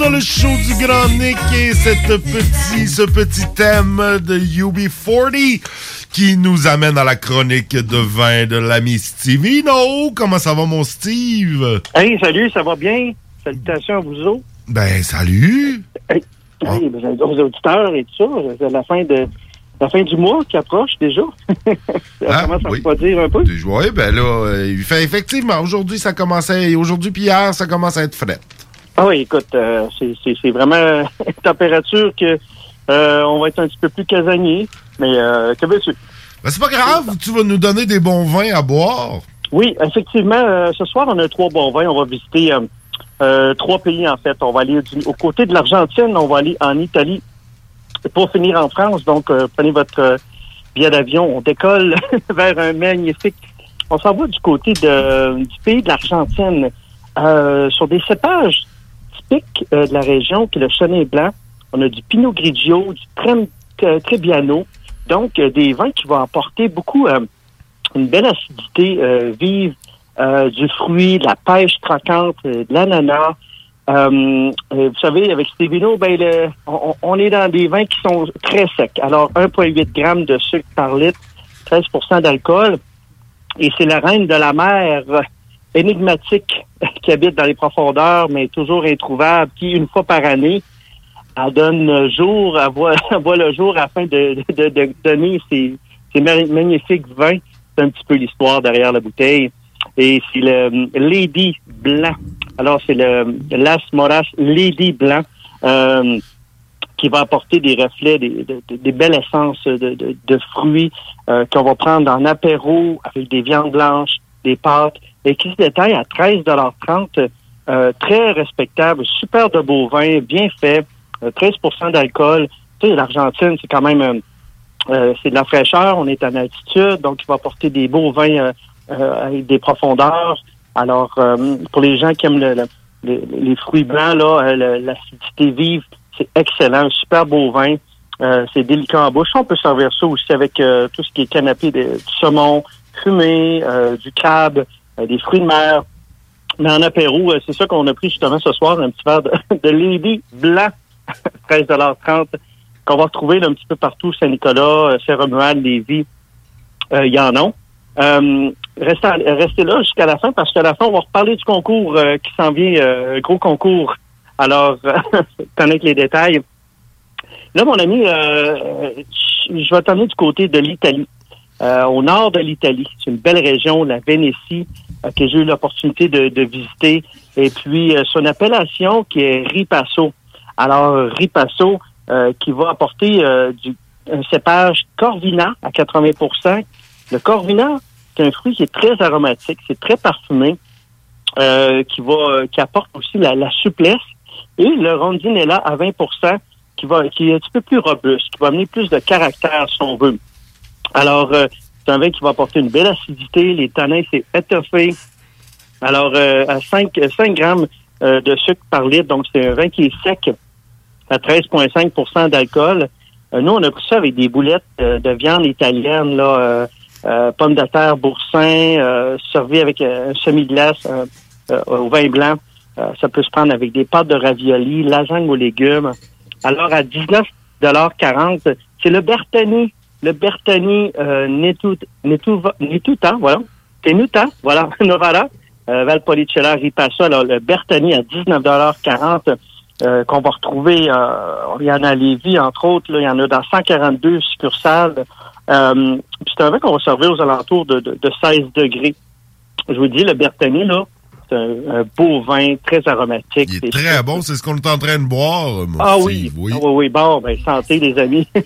dans le show du Grand Nick et cette petit, ce petit thème de UB40 qui nous amène à la chronique de vin de l'ami Stevino. Comment ça va mon Steve? Hey, salut, ça va bien? Salutations à vous autres. Ben, salut! Hey, hey, ben, aux auditeurs et tout ça, c'est la fin de la fin du mois qui approche déjà. ça Ah, commence à oui. refroidir un peu. Oui, ben là, euh, il fait effectivement, aujourd'hui, ça commençait, aujourd'hui puis hier, ça commence à être frais. Ah oui, écoute, euh, c'est- vraiment une température que euh, on va être un petit peu plus casanier. Mais euh, que veux-tu? Ben, c'est pas grave, tu vas nous donner des bons vins à boire. Oui, effectivement, euh, ce soir, on a trois bons vins. On va visiter trois pays, en fait. On va aller du, aux côtés de l'Argentine, on va aller en Italie pour finir en France. Donc, prenez votre billet d'avion. On décolle vers un magnifique... On s'en va du côté de, du pays de l'Argentine sur des cépages euh, de la région, qui est le Chenin Blanc. On a du Pinot Grigio, du euh, Trebbiano. Donc, euh, des vins qui vont apporter beaucoup... euh, une belle acidité vive, du fruit, de la pêche croquante, de l'ananas. Vous savez, avec Stevino, ben, le- on, est dans des vins qui sont très secs. Alors, 1,8 g de sucre par litre, 13% d'alcool. Et c'est la reine de la mer énigmatique qui habite dans les profondeurs, mais toujours introuvable, qui, une fois par année, elle donne jour, elle voit, elle voit le jour afin de, de, de donner ses, ses ma- magnifiques vins. C'est un petit peu l'histoire derrière la bouteille. Et c'est le Lady Blanc. Alors, c'est le Las Moras Lady Blanc euh, qui va apporter des reflets, des, de- des belles essences de, de- de fruits euh, qu'on va prendre en apéro avec des viandes blanches, des pâtes, et qui se détaille à 13,30 euh, très respectable, super de beau vin, bien fait, euh, 13% d'alcool. Tu sais, l'Argentine, c'est quand même euh, Euh, c'est de la fraîcheur, on est en altitude, donc il va apporter des beaux vins euh, euh, avec des profondeurs. Alors, pour les gens qui aiment le- le- le- les fruits blancs, là, l'acidité vive, c'est excellent, super beau vin. C'est délicat en bouche. On peut servir ça aussi avec tout ce qui est canapé de, saumon fumé, du euh, des fruits de mer. Mais en apéro, euh, c'est ça qu'on a pris justement ce soir, un petit verre de, de Lady blanc, 13,30 qu'on va retrouver un petit peu partout, Saint-Nicolas, euh, Saint-Romuald, Lévis, euh, il y en a. Euh, restez, là jusqu'à la fin parce qu'à la fin, on va reparler du concours euh, qui s'en vient, euh, gros concours. Alors, connaître les détails. Là, mon ami, euh, je je vais t'emmener du côté de l'Italie, euh, au nord de l'Italie. C'est une belle région, la Vénétie, euh, que j'ai eu l'opportunité de, de visiter. Et puis, euh, une appellation qui est Ripasso. Alors, Ripasso, euh, qui va apporter euh, du, un cépage Corvina à 80% Le Corvina, c'est un fruit qui est très aromatique, c'est très parfumé, euh, qui va, qui apporte aussi la, la souplesse. Et le Rondinella à 20% qui va, qui est un petit peu plus robuste, qui va amener plus de caractère, si on veut. Alors, euh, c'est un vin qui va apporter une belle acidité. Les tanins, c'est étoffé. Alors, euh, à 5, 5 grammes euh, de sucre par litre, donc c'est un vin qui est sec à 13,5% d'alcool. Euh, nous, on a pris ça avec des boulettes euh, de viande italienne, là, euh, euh, pommes de terre, boursin, euh, servi avec euh, un semi-glace euh, euh, au vin blanc. Euh, ça peut se prendre avec des pâtes de ravioli, lasagne aux légumes. Alors, à 19,40 c'est le Bertani. Le Bertani euh, Netut, Netuva- Netuta, voilà. Tenuta, voilà, Novara, euh, Valpolicella Ripasso. Alors, le Bertani à 19,40 euh, qu'on va retrouver, euh, il y en a à Lévis, entre autres, là, il y en a dans 142 succursales. Euh, c'est un vin qu'on va servir aux alentours de, de, de 16 degrés. Je vous dis, le Bertani, là, c'est un, un beau vin, très aromatique. Il est très bon, c'est ce qu'on est en train de boire, mon ah oui. Ah oui, oui, bon, ben santé les amis.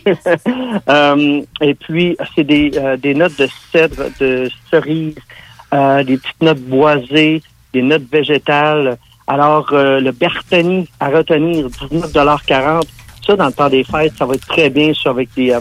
Euh, et puis c'est des, euh, des notes de cèdre, de cerise, euh, des petites notes boisées, des notes végétales. Alors euh, le Bertani à retenir 19,40 Ça dans le temps des fêtes, ça va être très bien ça avec des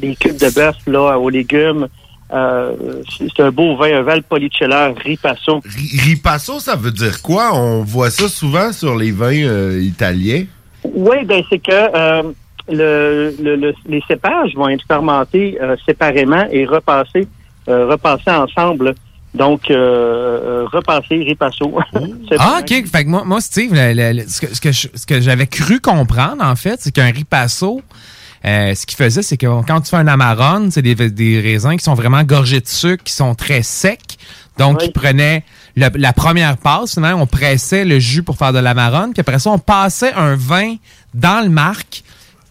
des cubes de bœuf là aux légumes. Euh, c'est un beau vin, un Valpolicella Ripasso. Ripasso, ça veut dire quoi? On voit ça souvent sur les vins euh, italiens. Oui, ben c'est que euh, le, le- le- les cépages vont être fermentés euh, séparément et repassés, euh, repassés ensemble. Donc, euh, euh, repasser, ripasso. C'est Ah, OK. Fait que moi, moi Steve, le- le- le- ce que, ce que je- ce que j'avais cru comprendre, en fait, c'est qu'un ripasso, euh, ce qu'il faisait, c'est que quand tu fais un amarone, c'est des, des raisins qui sont vraiment gorgés de sucre, qui sont très secs. Donc, ils prenaient le- la première passe, finalement, on pressait le jus pour faire de l'amarone, puis après ça, on passait un vin dans le marc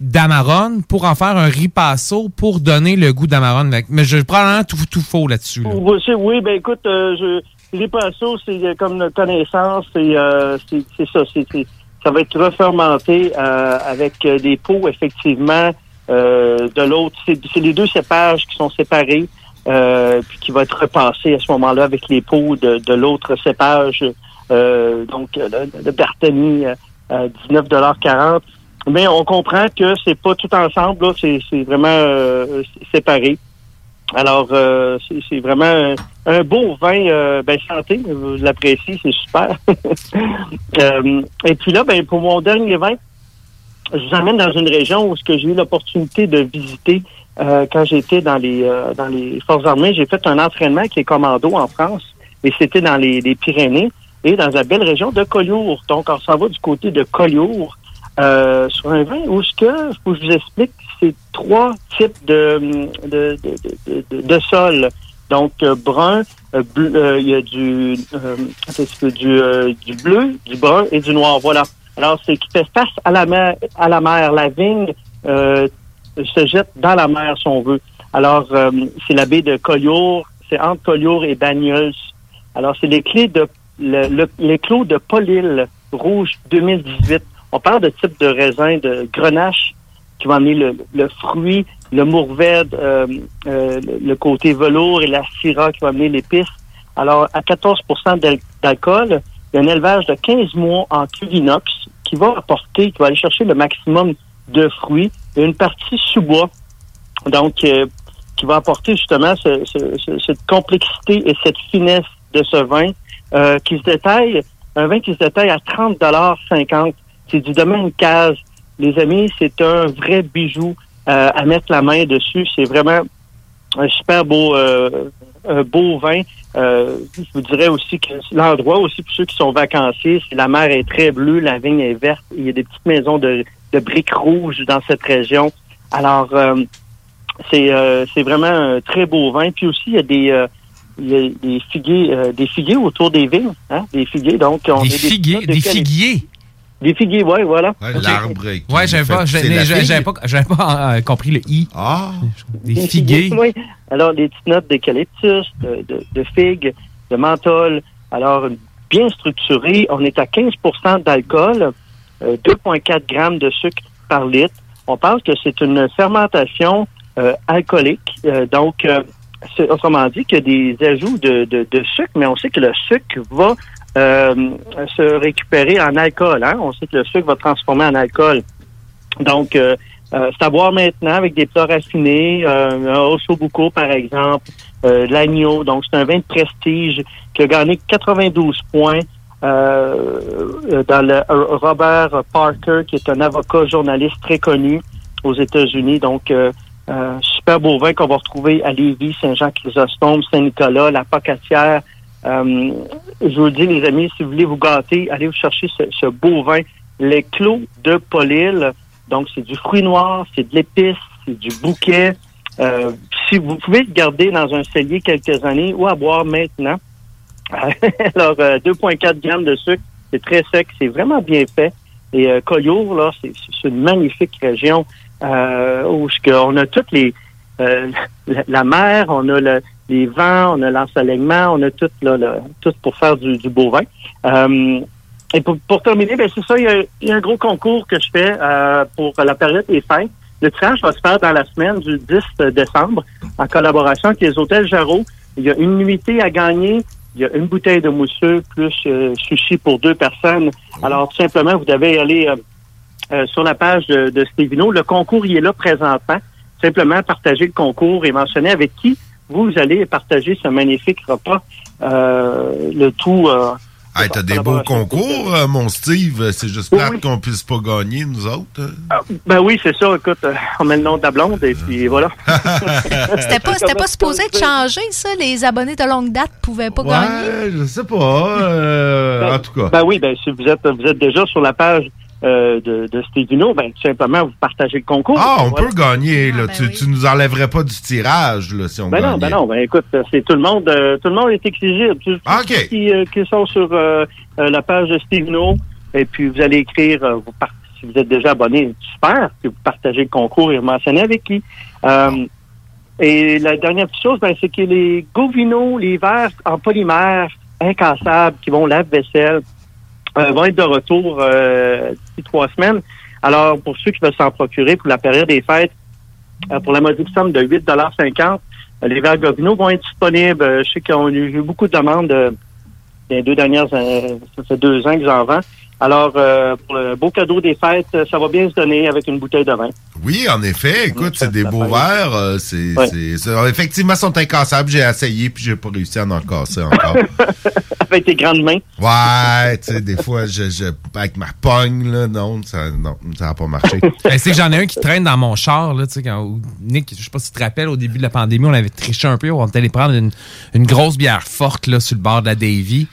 d'amarone pour en faire un ripasso pour donner le goût d'amarone. Mais je probablement tout, tout faux là-dessus. là. Oui, oui, ben écoute, euh, je, ripasso, c'est euh, comme une connaissance, c'est euh, ça, c'est- ça va être refermenté euh, avec euh, des pots, effectivement, euh, de l'autre. C'est les deux cépages qui sont séparés, euh, puis qui va être repassé à ce moment-là avec les pots de, de l'autre cépage, euh, donc le, le Bertani, euh, euh, 19,40 Mais on comprend que c'est pas tout ensemble, c'est vraiment séparé. Alors, euh, c'est- vraiment un, beau vin, euh, ben santé, je l'apprécie, c'est super. Euh, et puis là, ben pour mon dernier vin, je vous emmène dans une région où ce que j'ai eu l'opportunité de visiter euh, quand j'étais dans les euh, dans les forces armées. J'ai fait un entraînement qui est commando en France, et c'était dans les, les Pyrénées et dans la belle région de Collioure. Donc, on s'en va du côté de Collioure euh, sur un vin où ce que, je vous explique, trois types de, de, de, de, sol. Donc, euh, brun, euh, euh, il y a du, peu, du, du bleu, du brun et du noir. Voilà. Alors, c'est qui fait face à la mer. À la, mer. la vigne se jette dans la mer, si on veut. Alors, c'est la baie de Collioure, c'est entre Collioure et Bagnols. Alors, c'est les clés de le, le- les clos de Paul-Île Rouge 2018. On parle de type de raisin de grenache qui va amener le, le fruit, le mourvèdre, euh, euh, le, côté velours et la syrah qui va amener l'épice. Alors, à 14 d'al- d'alcool, il y a un élevage de 15 mois en cuve inox qui va apporter, qui va aller chercher le maximum de fruits et une partie sous-bois Donc, euh, qui va apporter justement ce- ce- ce- cette complexité et cette finesse de ce vin qui se détaille, un vin qui se détaille à 30,50 C'est du domaine case. Les amis, c'est un vrai bijou euh, à mettre la main dessus. C'est vraiment un super beau, euh, un beau vin. Euh, je vous dirais aussi que l'endroit aussi pour ceux qui sont vacanciers, c'est la mer est très bleue, la vigne est verte. Il y a des petites maisons de, de briques rouges dans cette région. Alors, c'est c'est vraiment un très beau vin. Puis aussi, il y a des il y a des figuiers, euh, des figuiers autour des vignes, hein, des figuiers. Donc, on Des figuiers, petites notes de des qualité. Des figuiers, ouais, voilà. L'arbre Ouais, j'avais pas, j'avais pas, pas euh, compris le i. Ah. Des figuiers. Oui. Alors, des petites notes d'eucalyptus, de, de, de figues, de menthol. Alors, bien structuré. On est à 15% d'alcool, euh, 2,4 grammes de sucre par litre. On pense que c'est une fermentation euh, alcoolique. Euh, donc, euh, c'est- autrement dit, qu'il y a des ajouts de, de, de sucre, mais on sait que le sucre va euh, se récupérer en alcool. Hein? On sait que le sucre va transformer en alcool. Donc, euh, euh, boire maintenant avec des plats raffinés, euh, un par exemple, euh, l'agneau. Donc, c'est un vin de prestige qui a gagné 92 points euh, euh, dans le euh, Robert Parker, qui est un avocat journaliste très connu aux États-Unis. Donc, euh, euh, super beau vin qu'on va retrouver à Lévis, Saint-Jean-Chrysostome, Saint-Nicolas, la Pocatière. Euh, je vous dis, les amis, si vous voulez vous gâter, allez vous chercher ce, beau vin. Les clos de Paulil, donc c'est du fruit noir, c'est de l'épice, c'est du bouquet. Euh, si vous pouvez le garder dans un cellier quelques années ou à boire maintenant. Alors, euh, 2,4 grammes de sucre, c'est très sec, c'est vraiment bien fait. Et euh, Collioure, là, c'est une magnifique région euh, où on a toutes les euh, la, la mer, on a le- les vents, on a l'ensoleillement, on a tout là, là, tout pour faire du, du beau vin. Euh, et pour, pour terminer, ben c'est ça, il y, a, il y a un gros concours que je fais euh, pour la période des fêtes. Le tirage va se faire dans la semaine du 10 décembre en collaboration avec les hôtels Jarreau. Il y a une nuitée à gagner. Il y a une bouteille de mousseux plus euh, sushi pour deux personnes. Alors, tout simplement, vous devez aller euh, sur la page de, de Stevino. Le concours, il est là présentement. Simplement, partager le concours et mentionner avec qui vous allez partager ce magnifique repas. Euh, le tout... euh, Hey, t'as des beaux concours, euh, mon Steve. C'est juste plate qu'on puisse pas gagner, nous autres. hein. Ben oui, c'est ça. Écoute, euh, on met le nom de la blonde et puis voilà. C'était pas, c'était pas supposé de changer, ça? Les abonnés de longue date pouvaient pas gagner? Je sais pas. euh, en tout cas. Ben oui, ben si vous êtes vous êtes déjà sur la page euh, de, de Stevino, ben tout simplement vous partagez le concours. Ah, on Voilà. peut gagner. Là. tu, tu nous enlèverais pas du tirage là, si on Ben non, gagnait. ben non, ben écoute, c'est tout le monde, euh, tout le monde est exigible. Tous qui, euh, qui sont sur euh, euh, la page de Stevino, et puis vous allez écrire, euh, vous si vous êtes déjà abonné, super, puis vous partagez le concours et vous mentionnez avec qui. Euh, et la dernière petite chose, ben, c'est que les Govino, les verres en polymère incassables qui vont lave-vaisselle, vont être de retour euh, d'ici trois semaines. Alors, pour ceux qui veulent s'en procurer pour la période des fêtes, euh, pour la modique somme de 8,50 euh, les verres Govino vont être disponibles. Euh, Je sais qu'on a eu beaucoup de demandes euh, les deux dernières. Ça fait deux ans que j'en vends. Alors, euh, pour le beau cadeau des fêtes, euh, ça va bien se donner avec une bouteille de vin. Oui, en effet. Écoute, c'est des beaux verres. euh, c'est, c'est- effectivement, ils sont incassables. J'ai essayé, puis j'ai pas réussi à en casser encore. avec tes grandes mains. ouais, tu sais, des fois, je, je, avec ma pogne, là, non, ça non, ça a pas marché. Ben, c'est que j'en ai un qui traîne dans mon char, là, tu sais, quand, où Nick, je sais pas si tu te rappelles, au début de la pandémie, on avait triché un peu, on était allé prendre une, une grosse bière forte, là, sur le bord de la Davy.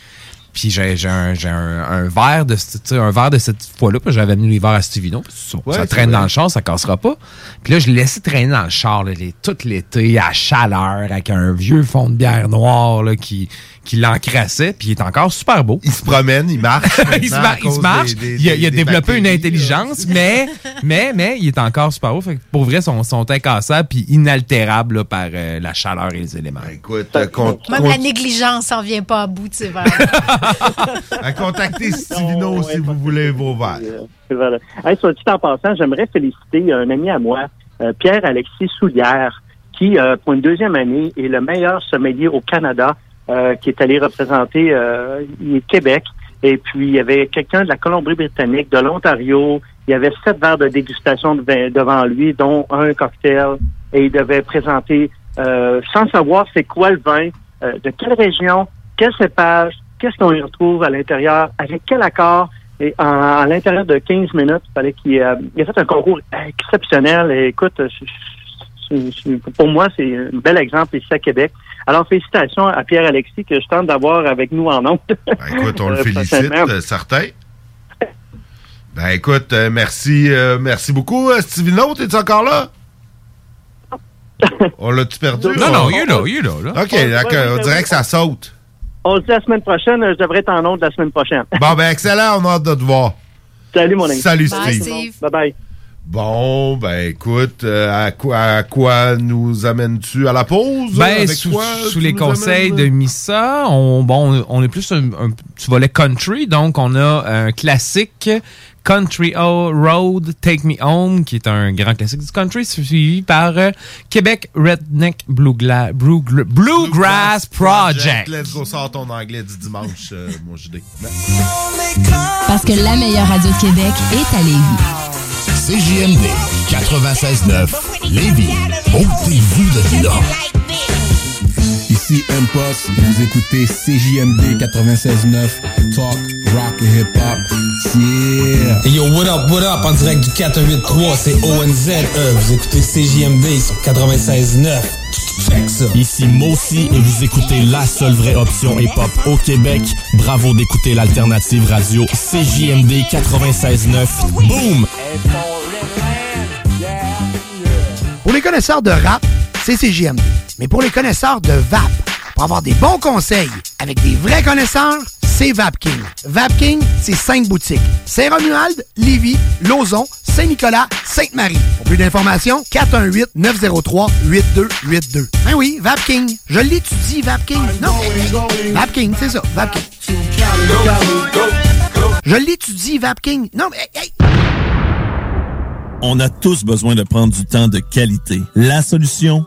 Puis j'ai j'ai un, un, un verre de ce- tu sais, un verre de cette fois-là, puis j'avais amené les verres à Stevino, ça, Ouais, ça traîne vrai. dans le char, ça cassera pas. Puis là, je l'ai laissé traîner dans le char là, les- tout l'été, à chaleur, avec un vieux fond de bière noire là, qui, qui l'encrassait, puis il est encore super beau. Il se promène, il marche. il se, mar- il marche. des- des- il a, il a des développé une intelligence, mais, mais, mais il est encore super beau. Fait que pour vrai, ils sont, sont incassables puis inaltérables là, par euh, la chaleur et les éléments. Écoute, euh, con- Même con- la négligence n'en vient pas à bout de ces verres. à contacter Stevino si vous voulez vos verres. Et Voilà. Hey, soit dit en passant, j'aimerais féliciter un ami à moi, euh, Pierre-Alexis Soulière, qui, euh, pour une deuxième année, est le meilleur sommelier au Canada, euh, qui est allé représenter euh, Québec. Et puis, il y avait quelqu'un de la Colombie-Britannique, de l'Ontario Il y avait sept verres de dégustation de vin devant lui, dont un cocktail, et il devait présenter, euh, sans savoir c'est quoi le vin, euh, de quelle région, quel cépage, qu'est-ce qu'on y retrouve à l'intérieur, avec quel accord. Et en, à l'intérieur de 15 minutes, il fallait qu'il euh, il a fait un concours exceptionnel. Et écoute, pour moi, c'est un bel exemple ici à Québec. Alors, félicitations à Pierre-Alexis que je tente d'avoir avec nous en ondes. Écoute, on le Euh, félicite, euh, certain. Ben écoute, euh, merci euh, merci beaucoup, euh, Stevino. T'es encore là? On l'a-tu perdu? Non, non, il est là, il est là. OK, d'accord. On dirait que ça saute. On se dit la semaine prochaine. Je devrais être en ondes la semaine prochaine. Bon, ben excellent, on a hâte de te voir. Salut, mon ami. Salut, Steve. Bye-bye. Bon, ben écoute, euh, à, quoi, à quoi nous amènes-tu à la pause? Ben, Avec sous, quoi sous tu les conseils amènes? de Missa, on, bon, on est plus un, un petit volet country, donc on a un classique Country O- Road Take Me Home, qui est un grand classique du country, suivi par euh, Québec Redneck Bluegla- Blue- Bluegrass Project. Let's go, sors ton anglais du dimanche, euh, mon JD. Parce que la meilleure radio de Québec est à Lévis. CJMD 96.9 Lévis. Ôtez-vous de là. Ici M-Post, et vous écoutez CJMD 96.9 Talk, Rock et Hip Hop. Yeah! Hey yo, what up, what up, en direct du 483, c'est ONZE, vous écoutez CJMD sur 96.9. Ici Mossy et vous écoutez la seule vraie option hip-hop au Québec. Bravo d'écouter l'alternative radio CJMD 96.9. Boom! Pour les connaisseurs de rap, c'est CJMD. Mais pour les connaisseurs de VAP, avoir des bons conseils avec des vrais connaisseurs, c'est VapKing. VapKing, c'est cinq boutiques. Saint-Romuald, Lévis, Lauson, Saint-Nicolas, Sainte-Marie. Pour plus d'informations, 418-903-8282. Ben oui, VapKing. Je l'étudie, VapKing. Non, VapKing, c'est ça, VapKing. Je l'étudie, VapKing. Non, mais... hey, On a tous besoin de prendre du temps de qualité. La solution,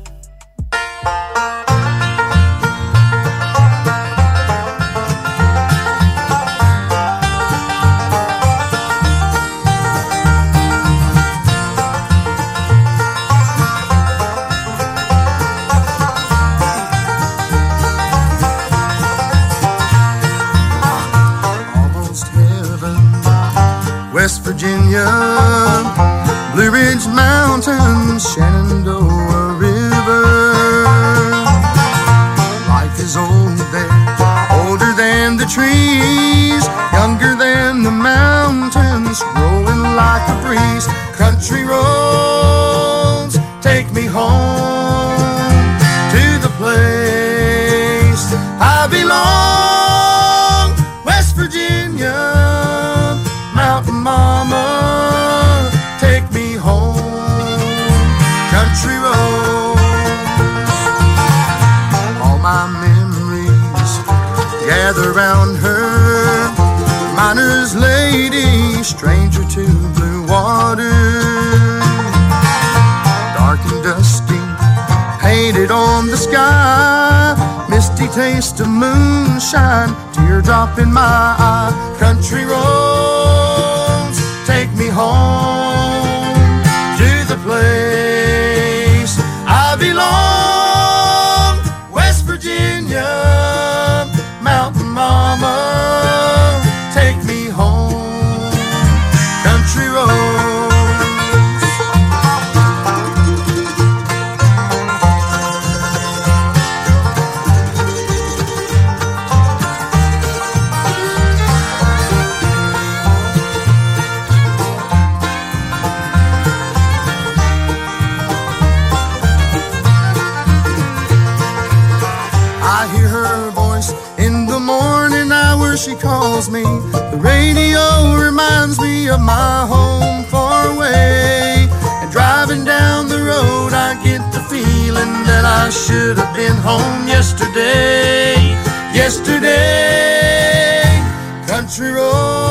Mountains, Shenandoah River. Life is old there, older than the trees, younger than the mountains, rolling like a breeze. Country roads taste of moonshine, teardrop in my eye. Country roads take me home she calls me. The radio reminds me of my home far away. And driving down the road, I get the feeling that I should have been home yesterday. Yesterday, country road.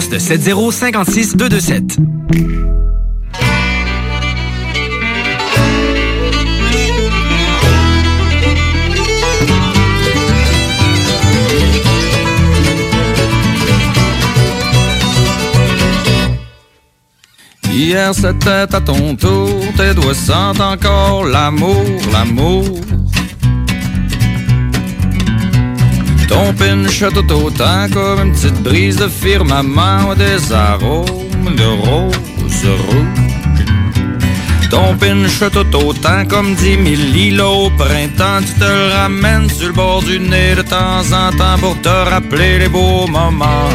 poste 7056 227. Hier c'était à ton tour, tes doigts sentent encore l'amour, l'amour. Ton pinch tout autant comme une petite brise de firmament des arômes de rose rouge. Ton pinch tout autant comme dix mille îlots au printemps, tu te ramènes sur le bord du nez de temps en temps pour te rappeler les beaux moments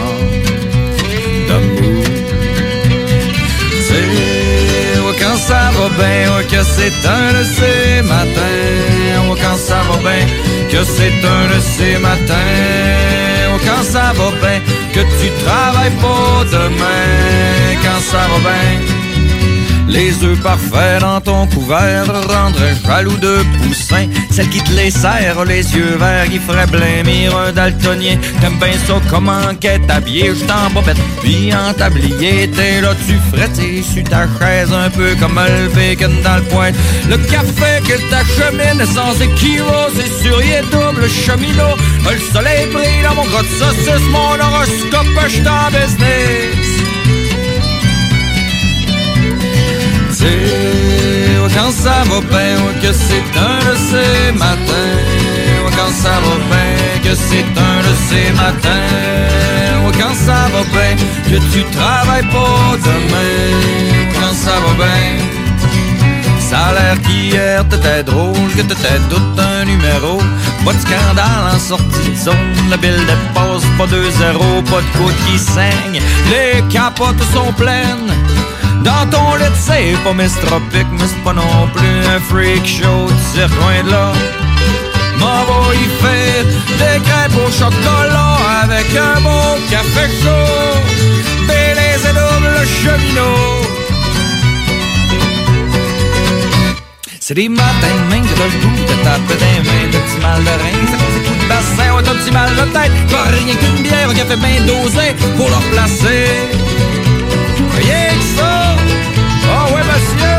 d'amour. Quand ça va bien, oh, que c'est un de ces matins, oh, quand ça va bien, que c'est un de ces matins, oh, quand ça va bien, que tu travailles pas demain, quand ça va bien. Les œufs parfaits dans ton couvert rendraient jaloux de poussin. Celle qui te les serre, les yeux verts, qui ferait blêmir un daltonien. T'aimes bien ça, comment qu'est habillé, je t'en bobette, puis en tablier. T'es là, tu frettais sur ta chaise, un peu comme le bacon dans le poing. Le café que t'achemines sans équivoque, c'est sur y est double cheminot. Le soleil brille dans mon grotte saucisse, mon horoscope, je business. Quand ça va bien, que c'est un de ces matins. Quand ça va bien, que c'est un de ces matins. Quand ça va bien, que tu travailles pas demain. Quand ça va bien. Ça a l'air qu'hier t'étais drôle, que t'étais tout un numéro. Pas de scandale en sortie de zone, la bille dépasse pas 2-0, pas de côte qui saigne. Les capotes sont pleines. Dans ton lit, c'est pas Miss Tropique, mais c'est pas non plus un freak show, sais loin de là. M'en va y faire des crêpes au chocolat avec un bon café chaud. Bélez et double cheminot. C'est des matins de main que t'as le goût de taper des mains, de petit mal de rein, ça cause des coups de bassin, ouais, t'as petit mal de tête, pas rien qu'une bière, un café bien dosé pour le replacer. Monsieur!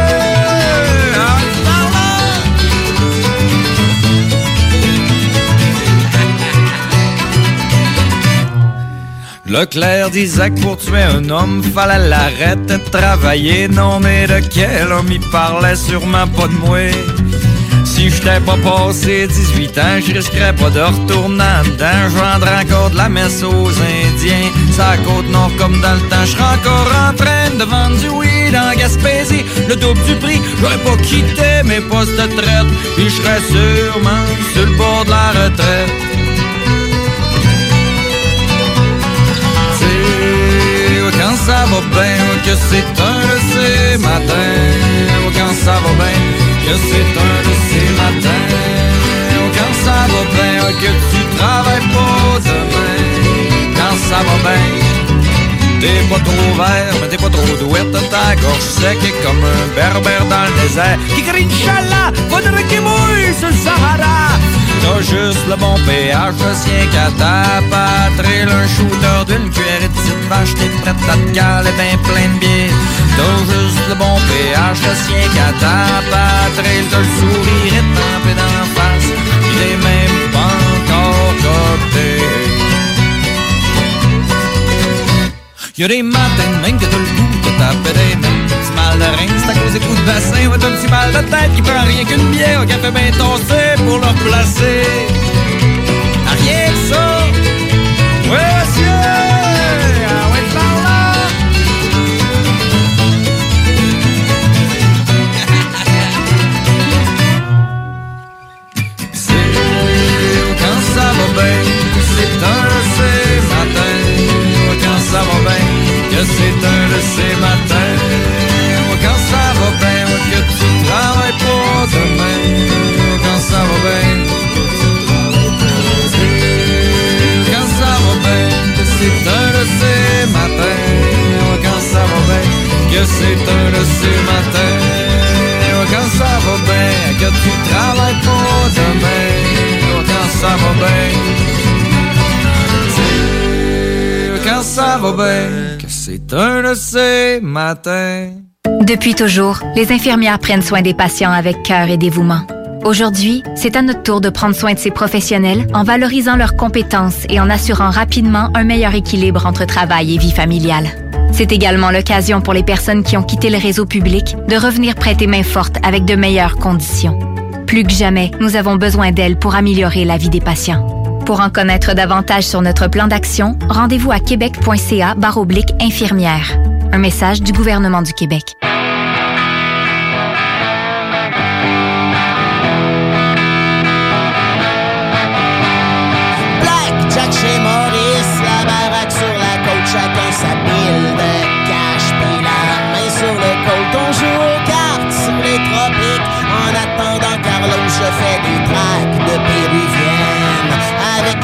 Leclerc disait que pour tuer un homme, fallait l'arrêter de travailler. Non, mais de quel homme il parlait sûrement pas de moi. Si j'étais pas passé 18 ans, je risquerais pas de retourner dedans. Je vendrais encore de la messe aux Indiens. Ça côte nord comme dans le temps. Je encore en train de vendre du weed en Gaspésie. Le double du prix, j'aurais pas quitté mes postes de traite. Puis je serais sûrement sur le bord de la retraite. Oh, quand ça va bien, que c'est un de ces matins. Quand ça va bien, que c'est un de ces matins. Quand ça va bien, que tu travailles pas demain. Quand ça va bien, T'es pas trop vert, mais t'es pas trop douette, ta gorge sec comme un berbère dans le désert. Qui crie Inch'Allah, faudrait qu'il mouille sur le Sahara. T'as juste le bon péage, tiens qu'à ta patrie. Un shooter d'une cuillerée de petite vache, t'es prête à te caler ben plein de biais. T'as juste le bon péage, tiens qu'à ta patrie. T'as le sourire étampé d'en face, il même pas Y'a des matins même que t'as le goût de taper des mains. Petit mal de rein, c'est à cause des coups de bassin. Ouais, t'as un petit mal de tête qui prend rien qu'une bière au café bien tossé pour le replacer. De ces. Quand ça va bien, que tu travailles pour demain. Quand ça va bien, quand ça va bien, c'est un de ces matins. Quand ça va bien, que c'est un. Quand ça va bien, que tu travailles pour demain. Quand ça va bien, ça va bien, que c'est un de ces matins. Depuis toujours, les infirmières prennent soin des patients avec cœur et dévouement. Aujourd'hui, c'est à notre tour de prendre soin de ces professionnels en valorisant leurs compétences et en assurant rapidement un meilleur équilibre entre travail et vie familiale. C'est également l'occasion pour les personnes qui ont quitté le réseau public de revenir prêter main forte avec de meilleures conditions. Plus que jamais, nous avons besoin d'elles pour améliorer la vie des patients. Pour en connaître davantage sur notre plan d'action, rendez-vous à québec.ca infirmière. Un message du gouvernement du Québec.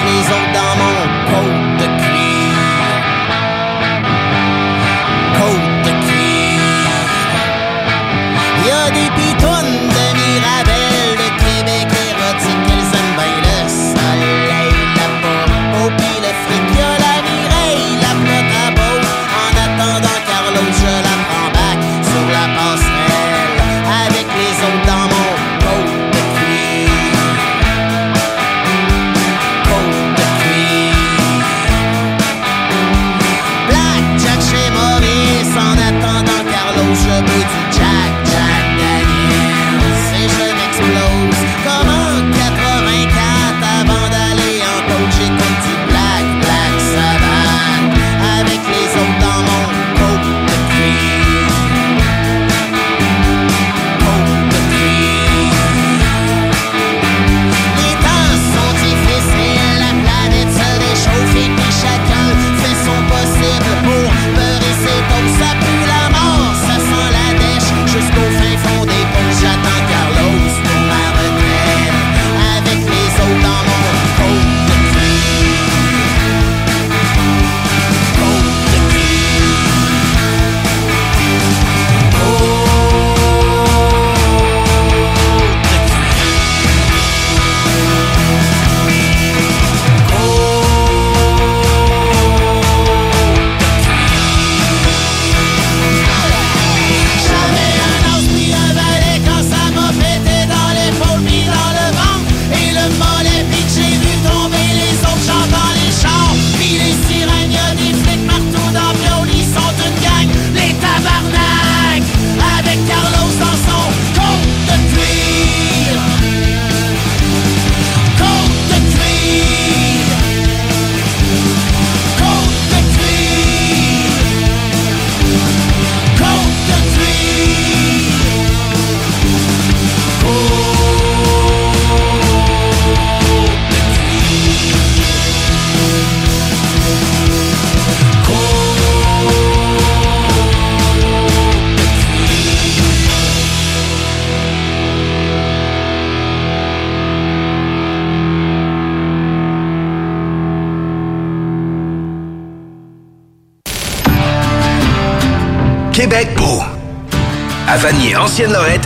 Avec les autres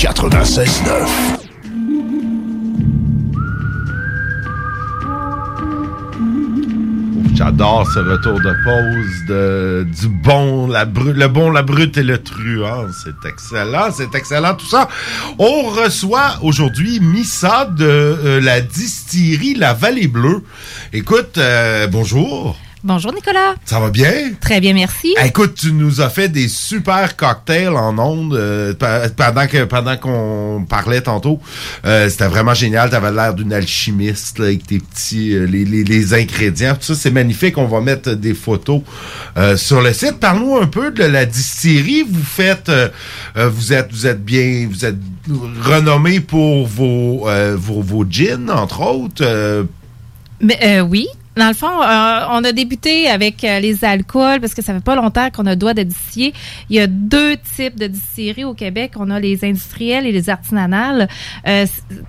96.9. J'adore ce retour de pause de, du bon, la bru- le bon, la brute et le truand. C'est excellent, c'est excellent tout ça. On reçoit aujourd'hui Missa de euh, la distillerie La Vallée Bleue. Écoute, euh, bonjour. Bonjour Nicolas. Ça va bien? Très bien, merci. Ah, Écoute, tu nous as fait des super cocktails en ondes euh, pendant que pendant qu'on parlait tantôt. Euh, C'était vraiment génial. T'avais l'air d'une alchimiste là, avec tes petits euh, les, les, les ingrédients. Tout ça, c'est magnifique. On va mettre des photos sur le site. Parle-nous un peu de la distillerie. Vous faites, vous êtes vous êtes bien, vous êtes renommé pour vos vos, vos gins entre autres. Mais, euh, oui. Dans le fond, euh, on a débuté avec euh, les alcools parce que ça fait pas longtemps qu'on a le droit de. Il y a deux types de distilleries au Québec. On a les industrielles et les artisanales. Euh,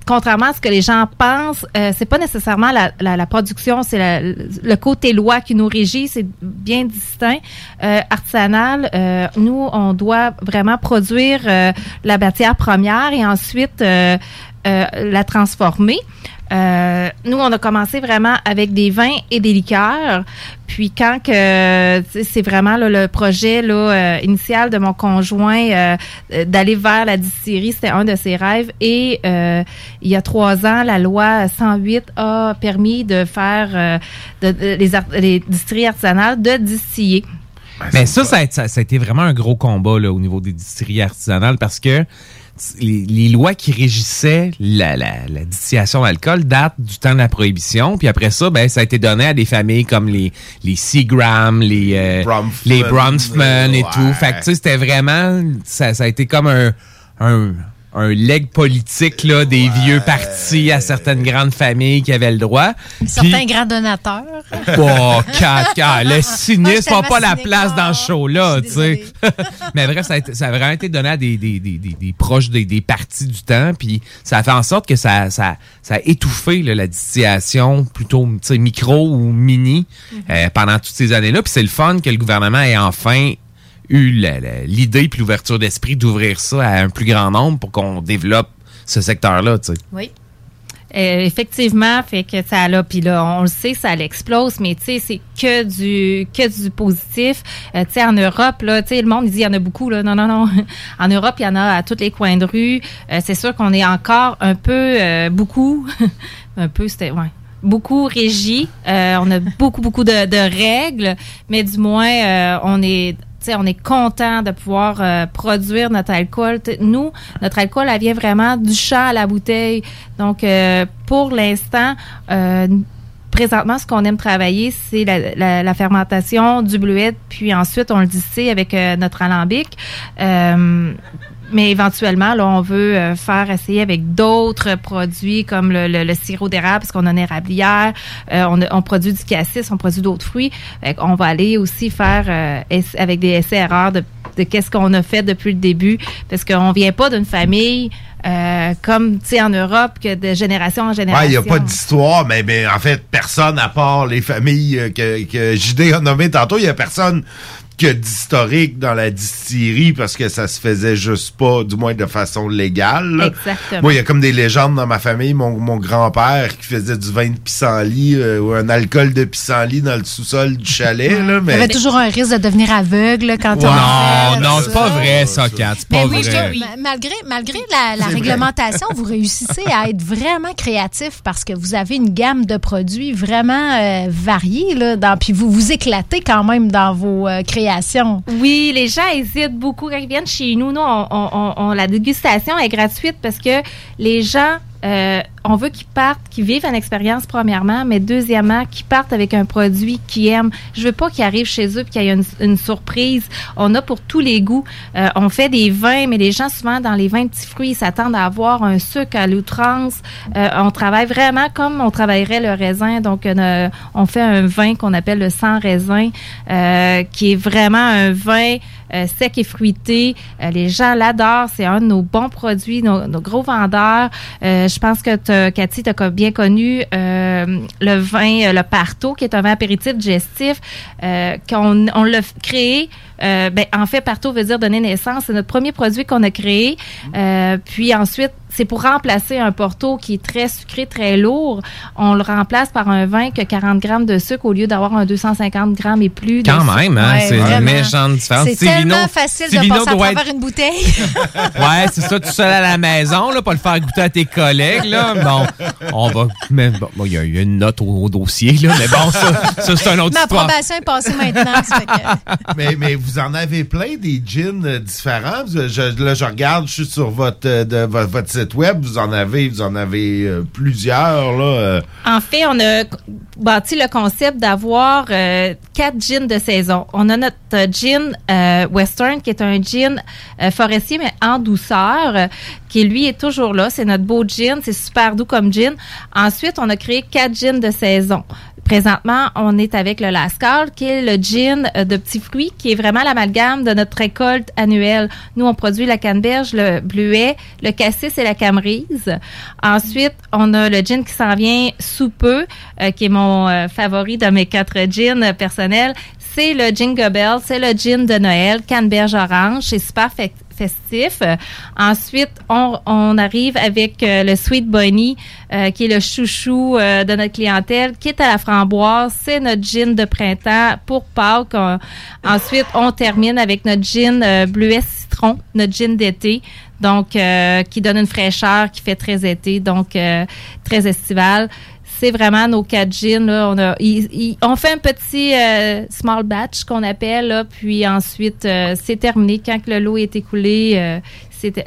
contrairement à ce que les gens pensent, c'est pas nécessairement la, production, c'est le côté loi qui nous régit. C'est bien distinct. Artisanal, nous, on doit vraiment produire la matière première et ensuite la transformer. Euh, nous, on a commencé vraiment avec des vins et des liqueurs. Puis quand que c'est vraiment là, le projet là, euh, initial de mon conjoint euh, euh, d'aller vers la distillerie, c'était un de ses rêves. Et euh, il y a trois ans, la loi 108 a permis de faire euh, de- de- les, les distilleries artisanales de distiller. Mais ça, ça a, ça- ça a été vraiment un gros combat là, au niveau des distilleries artisanales parce que les, les lois qui régissaient la, la, la distillation d'alcool datent du temps de la prohibition. Puis après ça, ben, ça a été donné à des familles comme les, les Seagram, les, euh, les Bronfman et tout. Fait que tu sais, c'était vraiment... Ça, ça a été comme un... un un leg politique là, des vieux partis à certaines grandes familles qui avaient le droit. Certains grands donateurs. Oh, quatre, quatre. Le cynisme n'a pas la place dans ce show-là, tu sais. Mais bref, ça a, été- ça a vraiment été donné à des, des, des, des, des proches des, des partis du temps, puis ça a fait en sorte que ça, ça, ça a étouffé là, la distillation plutôt tu sais, micro ou mini euh, pendant toutes ces années-là. Puis c'est le fun que le gouvernement ait enfin eu l'idée puis l'ouverture d'esprit d'ouvrir ça à un plus grand nombre pour qu'on développe ce secteur-là, tu sais. Oui. Euh, effectivement, fait que ça là, puis là, on le sait, ça l'explose, mais tu sais, c'est que du que du positif. Euh, tu sais, en Europe, là, tu sais, le monde dit il y en a beaucoup, là. Non, non, non. En Europe, il y en a à tous les coins de rue. Euh, c'est sûr qu'on est encore un peu, beaucoup, un peu, c'était, ouais. Beaucoup régi. On a beaucoup, beaucoup de, règles, mais du moins, on est on est content de pouvoir euh, produire notre alcool. Nous, notre alcool, elle vient vraiment du champ à la bouteille. Donc, euh, pour l'instant, euh, présentement, ce qu'on aime travailler, c'est la, la- fermentation du bleuet, puis ensuite, on le distille avec notre alambic. Mais éventuellement, là, on veut euh, faire essayer avec d'autres produits comme le, le- le sirop d'érable, parce qu'on a une érablière, euh, on, on produit du cassis, on produit d'autres fruits. Fait on va aller aussi faire euh, avec des essais-erreurs de, de qu'est-ce qu'on a fait depuis le début, parce qu'on vient pas d'une famille euh, comme, tu sais, en Europe, que de génération en génération. Ouais, il n'y a pas d'histoire, mais, mais en fait, personne à part les familles euh, que, que JD a nommées tantôt, il n'y a personne a d'historique dans la distillerie parce que ça se faisait juste pas, du moins de façon légale. là. Exactement. Moi, il y a comme des légendes dans ma famille. Mon, mon grand-père qui faisait du vin de pissenlit euh, ou un alcool de pissenlit dans le sous-sol du chalet. Là, Il y mais... avait toujours un risque de devenir aveugle quand on Non, fait non, c'est pas vrai, ça, Kat. C'est Mais pas oui, vrai. je- ma- malgré, malgré la, la C'est vrai. réglementation, vous réussissez à être vraiment créatif parce que vous avez une gamme de produits vraiment euh, variée. Là, dans, puis vous vous éclatez quand même dans vos euh, créations. Oui, les gens hésitent beaucoup quand ils viennent chez nous. Nous, la dégustation est gratuite parce que les gens euh, on veut qu'ils partent, qu'ils vivent une expérience premièrement, mais deuxièmement, qu'ils partent avec un produit qu'ils aiment. Je veux pas qu'ils arrivent chez eux et qu'il y ait une, surprise. On a pour tous les goûts. Euh, on fait des vins, mais les gens souvent dans les vins de petits fruits ils s'attendent à avoir un sucre à l'outrance. Euh, on travaille vraiment comme on travaillerait le raisin. Donc on fait un vin qu'on appelle le sans raisin, qui est vraiment un vin sec et fruité. Les gens l'adorent. C'est un de nos bons produits, nos, gros vendeurs. Je pense que t'as- Cathy, tu as bien connu euh, le vin, euh, le Parto, qui est un vin apéritif digestif, euh, qu'on on l'a créé. Ben, en fait, Parto veut dire donner naissance. C'est notre premier produit qu'on a créé. Puis ensuite, c'est pour remplacer un Porto qui est très sucré, très lourd. On le remplace par un vin qui a 40 grammes de sucre au lieu d'avoir un 250 grammes et plus. de Quand même, hein, Ouais, c'est une méchante différence. C'est tellement facile de passer à travers être- une bouteille. Ouais, c'est ça, tout seul à la maison, là, pas le faire goûter à tes collègues, là. Bon, on va. Mais bon, bon, il y, a il y a une note au, au dossier, là, mais bon, ça, ça c'est un autre Ma histoire. probation est passée maintenant. ça fait que- mais, mais vous en avez plein des gins différents. Je, là, je regarde, je suis sur votre, euh, de, vo- votre web. Vous en avez, euh, plusieurs. Euh. En fait, on a bâti le concept d'avoir euh, quatre gins de saison. On a notre gin western qui est un euh, forestier mais en douceur, qui lui est toujours là. C'est notre beau gin, c'est super doux comme gin. Ensuite, on a créé quatre gins de saison. Présentement, on est avec le Lascar, qui est le gin de petits fruits, qui est vraiment l'amalgame de notre récolte annuelle. Nous, on produit la canneberge, le bleuet, le cassis et la camerise. Ensuite, on a le gin qui s'en vient sous peu, euh, qui est mon euh, favori de mes quatre gins personnels. C'est le Jingle Bell, c'est le gin de Noël, canneberge orange. C'est super ensuite, on, on arrive avec euh, le Sweet Bunny, euh, qui est le chouchou euh, de notre clientèle, qui est à la framboise. C'est notre gin de printemps pour Pâques. Ensuite, on termine avec notre gin bleuet citron, notre gin d'été. Donc, euh, qui donne une fraîcheur, qui fait très été, donc euh, très estival. C'est vraiment nos quatre gins. Là. On, a, ils- ils- on fait un petit euh, small batch qu'on appelle, là, puis ensuite, euh, c'est terminé. Quand le lot est écoulé, euh,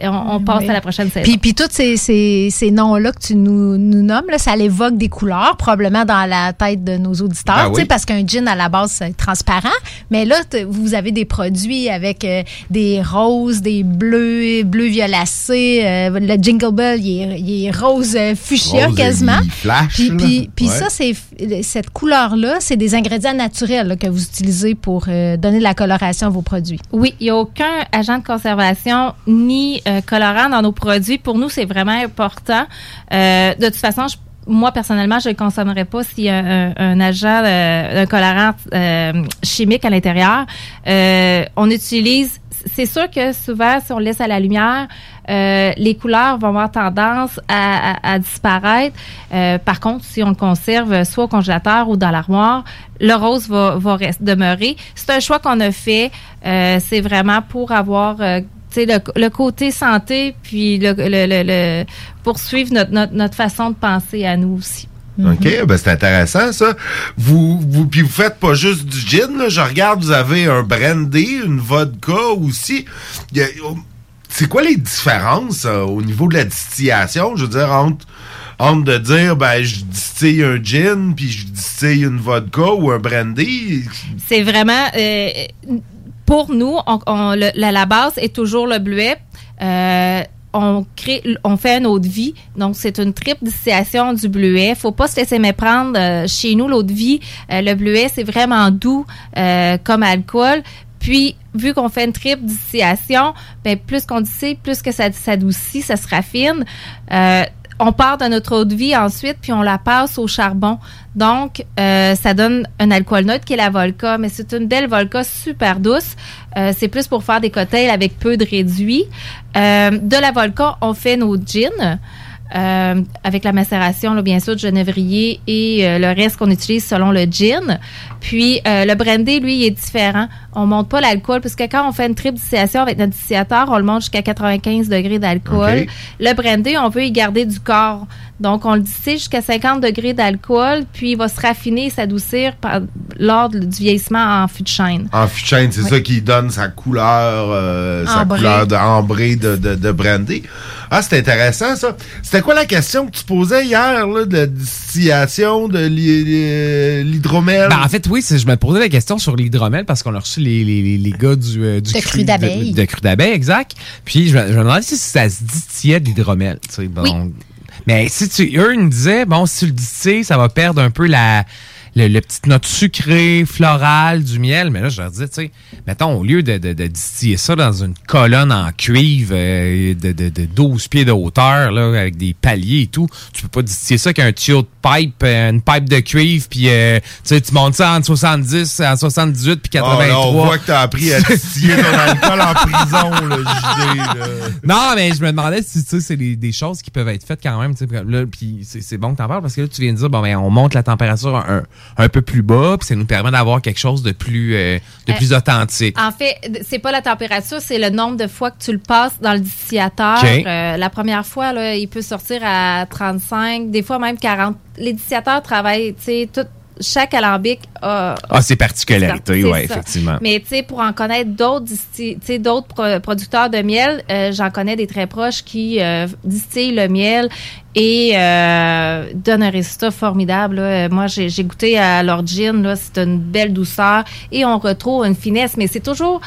on, on passe Oui. à la prochaine saison. Puis, puis tous ces, ces, ces noms-là que tu nous, nous nommes, là, ça l'évoque des couleurs, probablement dans la tête de nos auditeurs, Ben oui. parce qu'un gin, à la base, c'est transparent. Mais là, vous avez des produits avec euh, des roses, des bleus, bleus violacés. euh, le Jingle Bell, il est, il est rose euh, fuchsia Rose, quasiment. il flash, Puis, puis, puis Ouais. ça, c'est cette couleur-là, c'est des ingrédients naturels là, que vous utilisez pour euh, donner de la coloration à vos produits. Oui, il n'y a aucun agent de conservation ni euh, colorant dans nos produits. Pour nous, c'est vraiment important. Euh, de toute façon, moi, personnellement, je ne consommerais pas y a un, un agent, euh, un colorant euh, chimique à l'intérieur. On utilise, c'est sûr que souvent, si on laisse à la lumière, les couleurs vont avoir tendance à, disparaître. Par contre, si on le conserve soit au congélateur ou dans l'armoire, le rose va, va demeurer. C'est un choix qu'on a fait. C'est vraiment pour avoir le, le côté santé, puis le, le, le- le- poursuivre notre, notre, notre façon de penser à nous aussi. OK, ben c'est intéressant ça. Vous, vous puis vous faites pas juste du gin, là. je regarde, vous avez un brandy, une vodka aussi. Oh, C'est quoi les différences euh, au niveau de la distillation? Je veux dire, entre, entre de dire ben je distille un gin puis je distille une vodka ou un brandy. C'est vraiment euh, pour nous, on, on- le- la, base est toujours le bleuet. Euh, on crée, on fait une eau de vie. Donc, c'est une triple distillation du bleuet. Faut pas se laisser méprendre. euh, chez nous, l'eau de vie, euh, le bleuet, c'est vraiment doux euh, comme alcool. Puis, vu qu'on fait une triple distillation, ben, plus qu'on distille, plus que ça s'adoucit, ça se raffine. On part de notre eau de vie ensuite, puis on la passe au charbon. Donc, euh, ça donne un alcool neutre qui est la Volca, mais c'est une belle Volca super douce. Euh, c'est plus pour faire des cocktails avec peu de réduit. Euh, de la Volca, on fait nos gins. avec la macération, là, bien sûr, de genévrier et le reste qu'on utilise selon le gin. Puis le brandy, lui, il est différent. On monte pas l'alcool parce que quand on fait une triple distillation avec notre distillateur, on le monte jusqu'à 95 degrés d'alcool. Le brandy, on veut y garder du corps. Donc, on le distille jusqu'à 50 degrés d'alcool, puis il va se raffiner et s'adoucir par- lors du vieillissement en fût de chêne. En fût de chêne, c'est Oui. ça qui donne sa couleur, euh, sa couleur de, ambrée de, de, de brandy. Ah, c'est intéressant, ça. C'était quoi la question que tu posais hier, là, de la distillation de l'hy- l'hy- l'hydromel? Ben, en fait, oui, je me posais la question sur l'hydromel parce qu'on a reçu les, les, les, les gars du, euh, du De cru d'abeille. De, de cru d'abeille, exact. Puis je me, je me demandais si ça se distillait de l'hydromel. tu sais, bon. Mais si tu, eux, ils me disaient, bon, si tu le distilles, ça va perdre un peu la, le, le petite note sucrée, florale du miel. Mais là, je leur disais, tu sais, mettons, au lieu de, de, de distiller ça dans une colonne en cuivre euh, de, de, de 12 pieds de hauteur, là, avec des paliers et tout, tu peux pas distiller ça qu'un tuyau de pipe, euh, une pipe de cuivre, puis euh, tu sais, tu montes ça en 70, en 78, puis Oh, 83. là, on voit que t'as appris à distiller ton alcool en prison, là, JD, là. Non, mais je me demandais si tu sais, c'est des, des choses qui peuvent être faites quand même. tu sais, puis c'est c'est bon que t'en parles parce que là, tu viens de dire, bon, ben, on monte la température un, un peu plus bas, puis ça nous permet d'avoir quelque chose de plus, euh, de Euh, plus authentique. En fait, c'est pas la température, c'est le nombre de fois que tu le passes dans le distillateur. Euh, la première fois, là, il peut sortir à 35, des fois même 40. Les distillateurs travaillent, tu sais, tout. Chaque alambic a. Ah, ses particularités, ça. effectivement. Mais tu sais, pour en connaître d'autres, disti- tu sais, d'autres pro- producteurs de miel, euh, j'en connais des très proches qui euh, distillent le miel et euh, donnent un résultat formidable. là. Moi, j'ai goûté à là, c'est une belle douceur et on retrouve une finesse, mais c'est toujours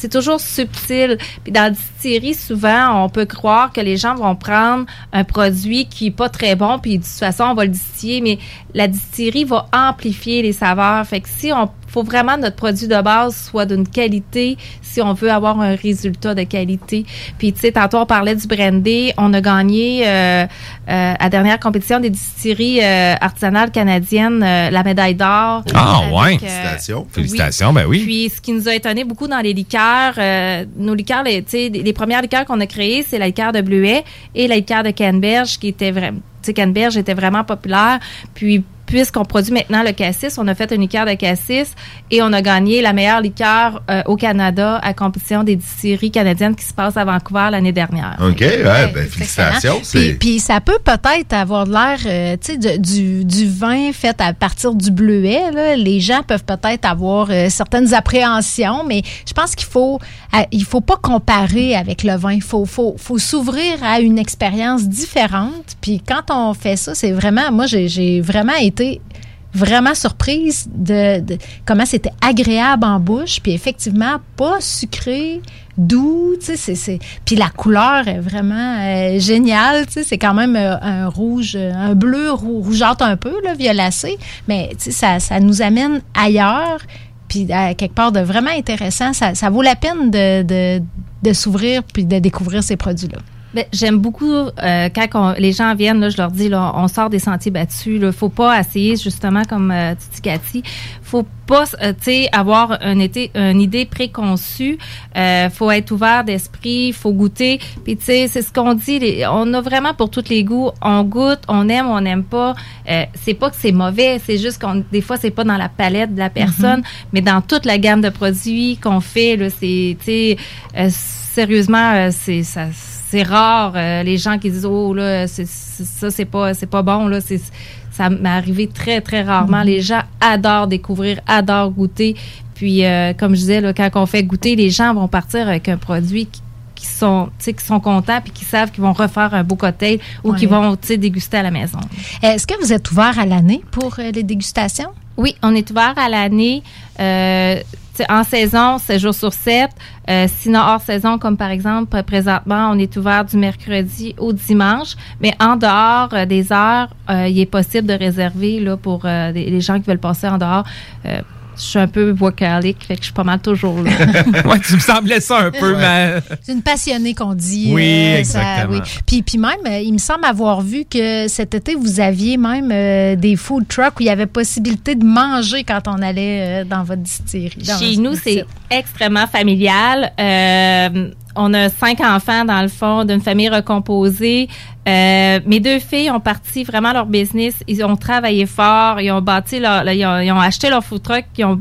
c'est toujours subtil. Puis dans la distillerie, souvent, on peut croire que les gens vont prendre un produit qui est pas très bon, puis de toute façon, on va le distiller, mais la distillerie va amplifier les saveurs. Fait que si on faut vraiment que notre produit de base soit d'une qualité si on veut avoir un résultat de qualité. Puis, tu sais, tantôt, on parlait du brandy. On a gagné euh, euh, à la dernière compétition des distilleries euh, artisanales canadiennes euh, la médaille d'or. Ah, Avec, ouais. euh, Félicitations. Félicitations, ben oui. Puis, ce qui nous a étonné beaucoup dans les liqueurs, euh, nos liqueurs, les, tu sais, les premières liqueurs qu'on a créées, c'est la liqueur de bleuet et la liqueur de canneberge qui était vraiment, tu sais, canneberge était vraiment populaire. Puis, puisqu'on produit maintenant le cassis, on a fait une liqueur de cassis et on a gagné la meilleure liqueur euh, au Canada à compétition des distilleries canadiennes qui se passe à Vancouver l'année dernière. OK, ouais, ben, félicitations. Puis, puis ça peut peut-être avoir de l'air, euh, tu sais, du, du vin fait à partir du bleuet. Là. Les gens peuvent peut-être avoir euh, certaines appréhensions, mais je pense qu'il faut, il faut pas comparer avec le vin. Il faut, faut, faut s'ouvrir à une expérience différente. Puis quand on fait ça, c'est vraiment, moi, j'ai vraiment été vraiment surprise de, comment c'était agréable en bouche, puis effectivement pas sucré, doux, tu sais, puis la couleur est vraiment euh, géniale, tu sais, c'est quand même euh, un rouge, euh, un bleu rou- rougeâtre un peu, là, violacé, mais tu sais, ça, ça nous amène ailleurs, puis à quelque part de vraiment intéressant, ça, vaut la peine de, de s'ouvrir puis de découvrir ces produits-là. Ben, J'aime beaucoup euh, quand on- les gens viennent, là, je leur dis, là, on sort des sentiers battus. Il faut pas essayer, justement, comme euh, tu dis, Cathy, faut pas euh, tu sais, avoir un été, une idée préconçue. Euh, faut être ouvert d'esprit, faut goûter. Puis, tu sais, c'est ce qu'on dit, les- on a vraiment pour tous les goûts. On goûte, on aime, on n'aime pas. Euh, c'est pas que c'est mauvais, c'est juste qu'on des fois, c'est pas dans la palette de la personne, mais dans toute la gamme de produits qu'on fait, là, c'est, tu sais, euh, sérieusement, euh, c'est ça c'est rare euh, les gens qui disent oh là c'est c'est- ça c'est pas c'est pas bon là c'est ça m'est arrivé très très rarement les gens adorent découvrir adorent goûter puis euh, comme je disais là, quand on fait goûter les gens vont partir avec un produit qui, qui sont tu sais qui sont contents puis qui savent qu'ils vont refaire un beau cocktail ou Ouais. qu'ils vont tu sais déguster à la maison Est-ce que vous êtes ouvert à l'année pour euh, les dégustations? Oui, on est ouvert à l'année. Euh, en saison, 7 jours sur 7. Euh, sinon, hors saison, comme par exemple, euh, présentement, on est ouvert du mercredi au dimanche. Mais en dehors euh, des heures, il est possible de réserver là, pour les gens qui veulent passer en dehors. Euh, je suis un peu workaholic, fait que je suis pas mal toujours là. ouais, tu me semblais ça un peu, mais. C'est une passionnée qu'on dit. Oui, ça- exactement. oui. Puis, puis même, euh, il me semble avoir vu que cet été, vous aviez même euh, des food trucks où il y avait possibilité de manger quand on allait euh, dans votre distillerie. Chez nous, c'est extrêmement familial. Euh, on a cinq enfants, dans le fond, d'une famille recomposée. Euh, mes deux filles ont parti vraiment leur business. Ils ont travaillé fort. Ils ont bâti leur, ils, ont, acheté leur food truck. Ils ont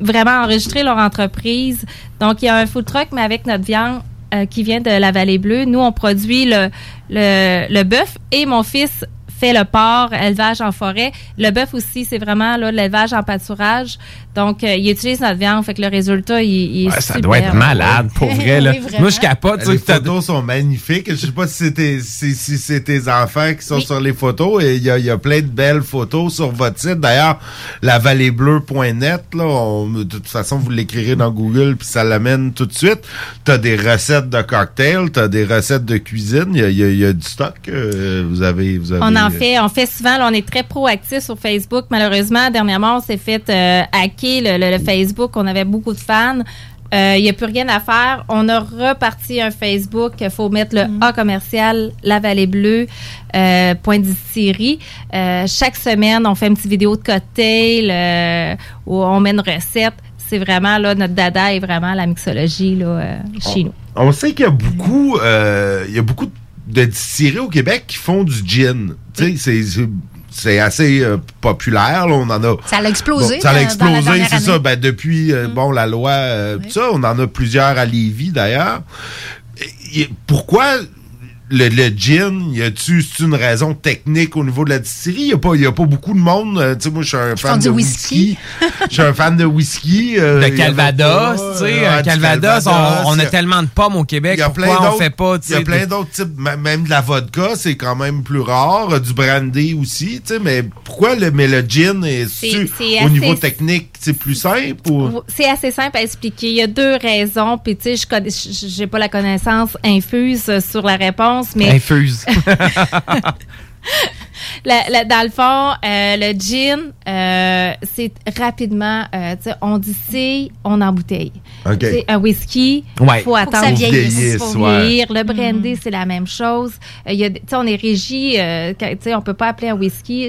vraiment enregistré leur entreprise. Donc, il y a un food truck, mais avec notre viande euh, qui vient de la Vallée Bleue. Nous, on produit le, le bœuf et mon fils fait le porc, élevage en forêt. Le bœuf aussi, c'est vraiment là, l'élevage en pâturage. Donc, euh, il utilise notre viande, fait que le résultat, il, il est Ouais, ça super. doit être malade, pour vrai. Là. Oui. Moi, je capote. tu Les photos sont magnifiques. Je sais pas si c'est tes, si, si c'est tes enfants qui sont sur les photos. Et il y a, il y a plein de belles photos sur votre site. D'ailleurs, lavalleybleu.net, là, on- de toute façon, vous l'écrirez dans Google puis ça l'amène tout de suite. T'as des recettes de cocktails, t'as des recettes de cuisine. Il y a, il y a- y a du stock. euh, vous avez, vous avez. On en fait, on fait souvent. là, on est très proactif sur Facebook. Malheureusement, dernièrement, on s'est fait euh, hacker le, le- le Facebook. On avait beaucoup de fans. Euh, Il n'y a plus rien à faire. On a reparti un Facebook. Il faut mettre le A commercial, la vallée bleue, euh, point distillerie. Euh, chaque semaine, on fait une petite vidéo de cocktail euh, où on met une recette. C'est vraiment, là, notre dada est vraiment la mixologie là, euh, chez nous. On sait qu'il y a beaucoup, euh, il y a beaucoup de distilleries au Québec qui font du gin. Tu sais, c'est- c'est assez euh, populaire. là. On en a. Ça a explosé Bon, ça la explosé, c'est ça. Ben, depuis euh, bon la loi, euh, ça, on en a plusieurs à Lévis d'ailleurs. Pourquoi le, le gin, y a-tu c'est une raison technique au niveau de la distillerie? Y a pas, y a pas beaucoup de monde. euh, tu sais, moi, je suis un fan du de whisky. whisky. Je suis un fan de whisky. euh, de Calvados, tu sais, euh, Calvados, on, a a- tellement de pommes au Québec, il y a plein pourquoi on d'autres- fait pas, tu Il y a plein d'autres types, même de la vodka, c'est quand même plus rare, euh, du brandy aussi, tu sais, mais pourquoi le, mais le gin est, au assez- niveau technique, c'est plus simple ou? C'est assez simple à expliquer. Il y a deux raisons, puis tu sais, je j'ai pas la connaissance infuse sur la réponse, mais Infuse. La- la- dans le fond, euh, le gin, euh, c'est rapidement, euh, tu sais, on distille, on embouteille. OK. Tu sais, Un whisky, Ouais. faut Faut que attendre. ça vieillisse. Ouais. vieillir. Le brandy, c'est la même chose. Euh, il y a, des- tu sais, on est régi, euh, quand- tu sais, on peut pas appeler un whisky.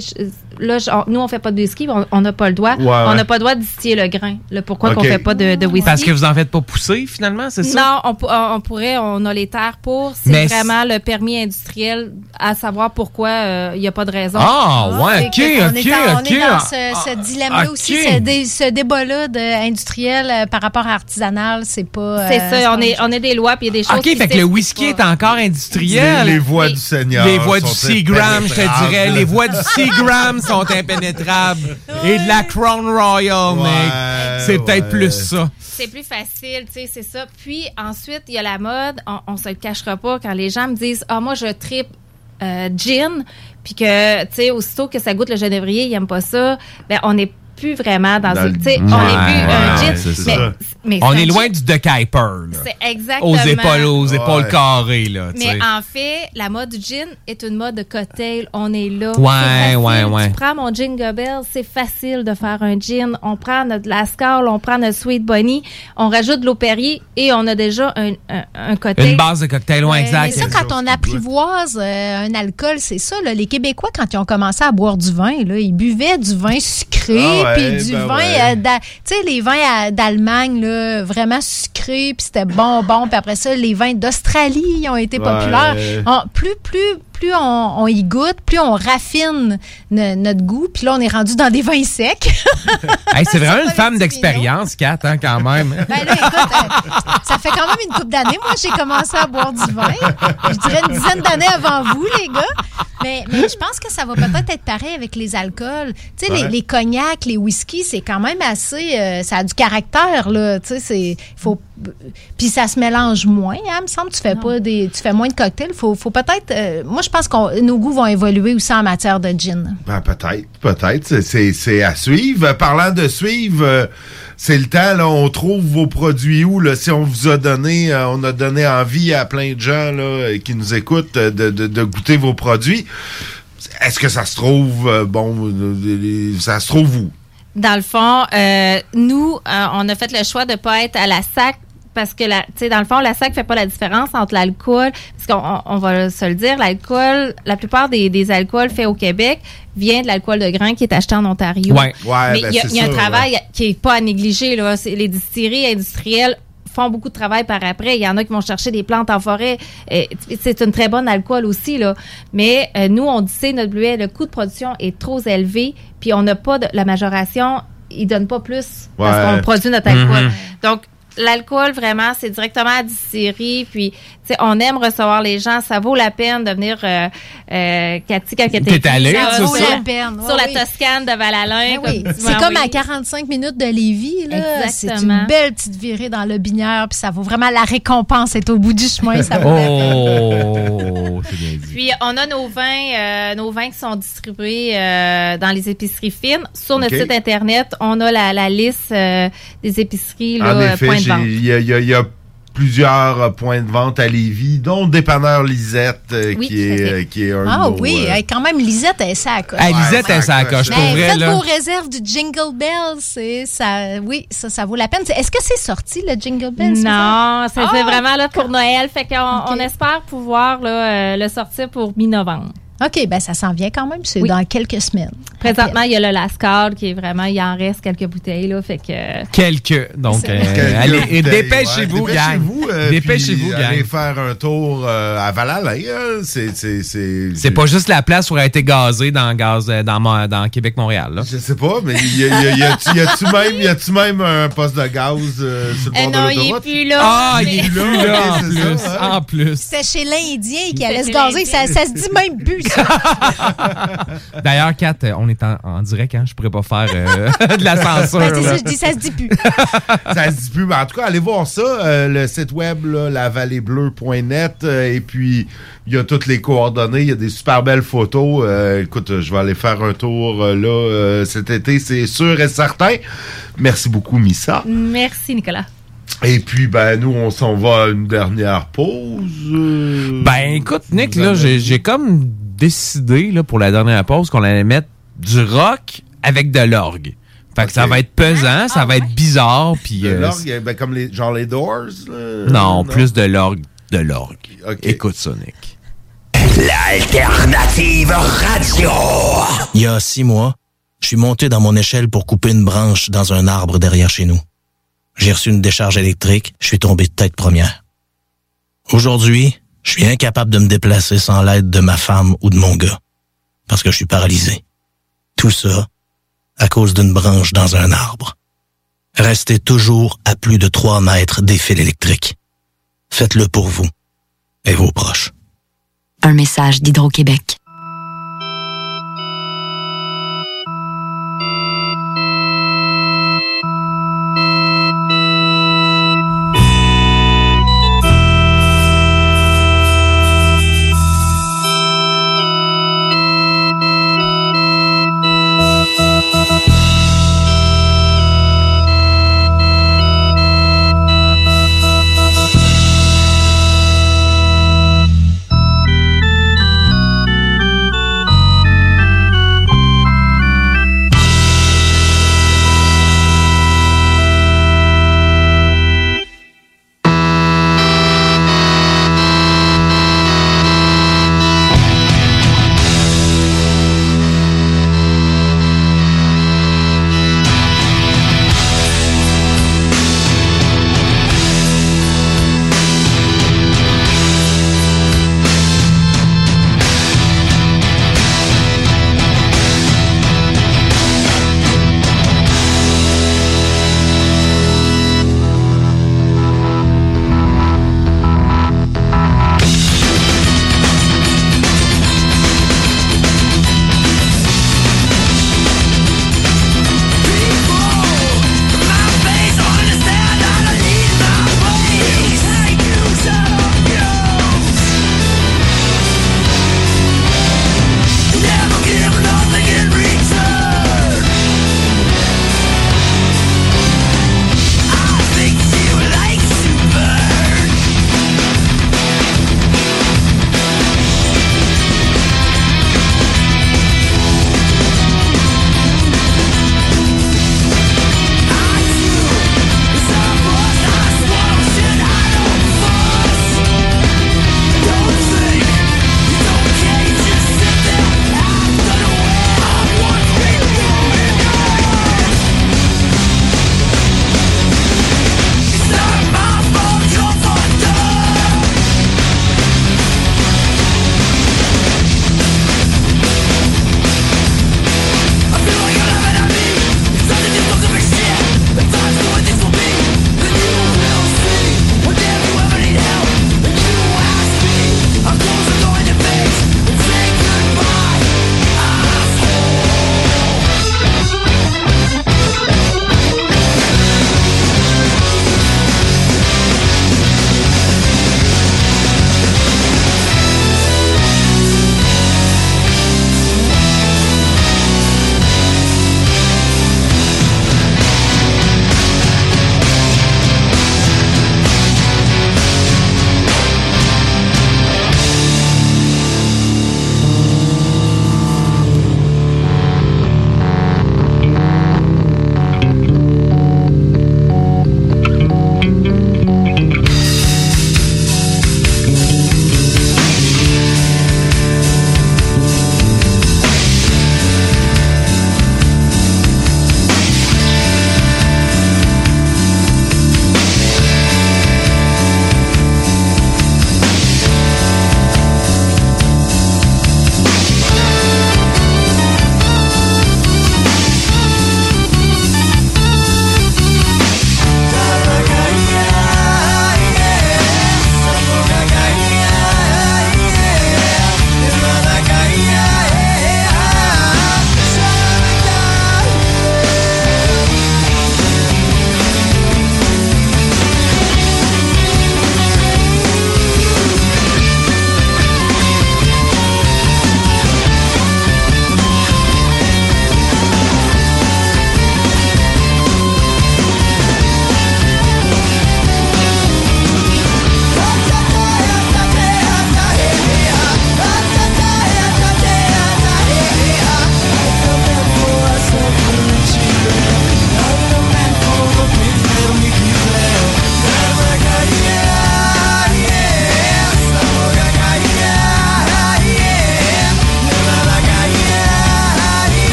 Là, je- on- nous, on fait pas de whisky, on- on n'a pas le droit. Ouais, On n'a pas le droit de distiller le grain. Là, pourquoi OK. qu'on fait pas de, de whisky? Parce que vous en faites pas pousser, finalement, c'est ça? Non, on, pou- on pourrait, on a les terres pour. C'est vraiment le permis industriel à savoir pourquoi euh, il n'y a pas de raison. Ah, ouais, ok, on ok, est en- on est dans Ah, ce, ce dilemme-là aussi, ce, dé- ce débat-là industriel euh, par rapport à artisanal, c'est pas. C'est euh, ça, on est, on est des lois puis il y a des choses OK, qui fait que le whisky pas. est encore industriel. Les- les voies du Seigneur Les voies du Seagram, je te dirais. Les voies du Seagram sont impénétrables. Et de la Crown Royal, mec. C'est peut-être plus ça. C'est plus facile, tu sais, c'est ça. Puis ensuite, il y a la mode. On, on se le cachera pas quand les gens me disent Ah, moi, je tripe euh, gin, puis que, tu sais, aussitôt que ça goûte le genévrier, ils aiment pas ça. Ben, on n'est plus vraiment dans, Dans une. le- Tu sais, on Ouais, plus un ouais, gin. mais, mais On est loin du De Kuiper, là. C'est exactement. Aux épaules, aux épaules Ouais. carrées, là. tu Mais en fait, la mode du gin est une mode de cocktail. On est là. Ouais, ouais, ouais. Tu prends mon gin Gobel, c'est facile de faire un gin. On prend notre Lascar, on prend notre Sweet Bunny, on rajoute de l'eau Perrier et on a déjà un, un, un cocktail. Une base de cocktail, ouais, Mais exact. ça, quand on apprivoise euh, un alcool, c'est ça. là. Les Québécois, quand ils ont commencé à boire du vin, là, ils buvaient du vin sucré, Ah ouais, puis du ben vin, ouais. euh, tu sais, les vins à- d'Allemagne, là, vraiment sucrés, puis c'était bon, bon. Puis après ça, les vins d'Australie ont été Ouais. populaires. Plus, plus, plus on, on y goûte, plus on raffine ne- notre goût. Puis là, on est rendu dans des vins secs. Hey, c'est vraiment une femme d'expérience, Kat, hein, quand même. Ben là, écoute, euh, ça fait quand même une couple d'années. Moi, j'ai commencé à boire du vin. Je dirais une dizaine d'années avant vous, les gars. Mais, mais je pense que ça va peut-être être pareil avec les alcools. Tu sais, Ouais. les, les cognacs, les whiskies, c'est quand même assez... euh, ça a du caractère, là. Tu sais, c'est... Faut, puis ça se mélange moins, hein, me semble. Tu fais pas des... Tu fais moins de cocktails. Faut, faut peut-être... euh, moi, je pense que nos goûts vont évoluer aussi en matière de gin. Ben, peut-être, peut-être. C'est- à suivre. Parlant de suivre, euh, c'est le temps, là. On trouve vos produits où, là? Si on vous a donné, euh, on a donné envie à plein de gens, là, qui nous écoutent, de, de, de goûter vos produits. Est-ce que ça se trouve, euh, bon, ça se trouve où? Dans le fond, euh, nous, euh, on a fait le choix de pas être à la sac parce que, la- tu sais, dans le fond, la sac fait pas la différence entre l'alcool, parce qu'on on- on va se le dire, l'alcool, la plupart des, des alcools faits au Québec vient de l'alcool de grain qui est acheté en Ontario. Ouais. Ouais, Mais ben, il y a, y a un travail ouais. qui est pas à négliger, là. C'est- Les distilleries industrielles font beaucoup de travail par après. Il y en a qui vont chercher des plantes en forêt. Et C'est une très bonne alcool aussi, là. Mais euh, nous, on dit, notre bluet, le coût de production est trop élevé, puis on n'a pas de la majoration, il donne pas plus parce Ouais. qu'on produit notre alcool. Mhm. Donc, l'alcool, vraiment, c'est directement à distillerie. Puis, tu sais, on aime recevoir les gens. Ça vaut la peine de venir, euh, euh, Cathy, quand T'es allée, ça c'est vaut ça? la peine, Sur la oui. Toscane de Val-Alain. Ben oui. C'est comme à envoyé. 45 minutes de Lévis. là. C'est une belle petite virée dans le binière, puis ça vaut vraiment la récompense est au bout du chemin. Ça vaut la peine. Oh, c'est bien dit. Puis on a nos vins, euh, nos vins qui sont distribués euh, dans les épiceries fines. Sur notre site internet, on a la, la liste euh, des épiceries là, En effet, point. Il y a, il y a- il y a plusieurs points de vente à Lévis, dont Dépanneur Lisette, euh, Oui, qui, est, euh, qui est un Ah nos, oui, euh, hey, quand même, Lisette, elle. Hey, Lisette, elle est ça à coche, pour Mais vrai, faites là. vos réserves du Jingle Bells. c'est- Ça, oui, ça, ça vaut la peine. Est-ce que c'est sorti, le Jingle Bells? Non, ça c'est vraiment là pour Noël. Fait qu'on on espère pouvoir là, euh, le sortir pour mi-novembre. OK, ben ça s'en vient quand même. C'est Oui. dans quelques semaines. Présentement, il y a le Lascar qui est vraiment, il en reste quelques bouteilles là, fait que. Quelques. Donc, C'est- euh, Quelques allez, dépêchez-vous, ouais. gang. Dépêchez-vous, euh, Dépêchez-vous, puis gang. Allez faire un tour euh, à Val-Alain. hein. C'est, c'est, c'est, C'est pas juste la place où elle a été gazée dans, gaz, euh, dans, dans Québec-Montréal. Là. Je sais pas, mais y a- y a- y a-tu y a-tu même, y a-tu même un poste de gaz euh, sur le bord non, de il est l'autoroute? plus là. Ah, il est plus là, en c'est plus. ça, hein. En plus. C'était chez l'Indien qui allait se gazer. Ça, se dit même plus, ça. D'ailleurs, Kat, euh, on est en, en direct, hein? Je pourrais pas faire euh, de la censure. Ben, c'est là. ça, je dis, ça se dit plus. ça se dit plus, mais en tout cas, allez voir ça. euh, le site web, là, lavalleebleu.net. euh, et puis, il y a toutes les coordonnées. Il y a des super belles photos. Euh, écoute, je vais aller faire un tour euh, là euh, cet été, c'est sûr et certain. Merci beaucoup, Missa. Merci, Nicolas. Et puis, ben, nous, on s'en va à une dernière pause. euh, Ben, écoute, Nick, là, j'ai comme décidé, là, pour la dernière pause, qu'on allait mettre du rock avec de l'orgue. Fait que ça va être pesant, ça va être bizarre, puis... de euh, l'orgue, ben, comme les, genre les Doors. non, plus de l'orgue, de l'orgue. Écoute ça, Nick. L'alternative radio. Il y a six mois, je suis monté dans mon échelle pour couper une branche dans un arbre derrière chez nous. J'ai reçu une décharge électrique, je suis tombé de tête première. Aujourd'hui, je suis incapable de me déplacer sans l'aide de ma femme ou de mon gars, parce que je suis paralysé. Tout ça à cause d'une branche dans un arbre. Restez toujours à plus de trois mètres des fils électriques. Faites-le pour vous et vos proches. Un message d'Hydro-Québec.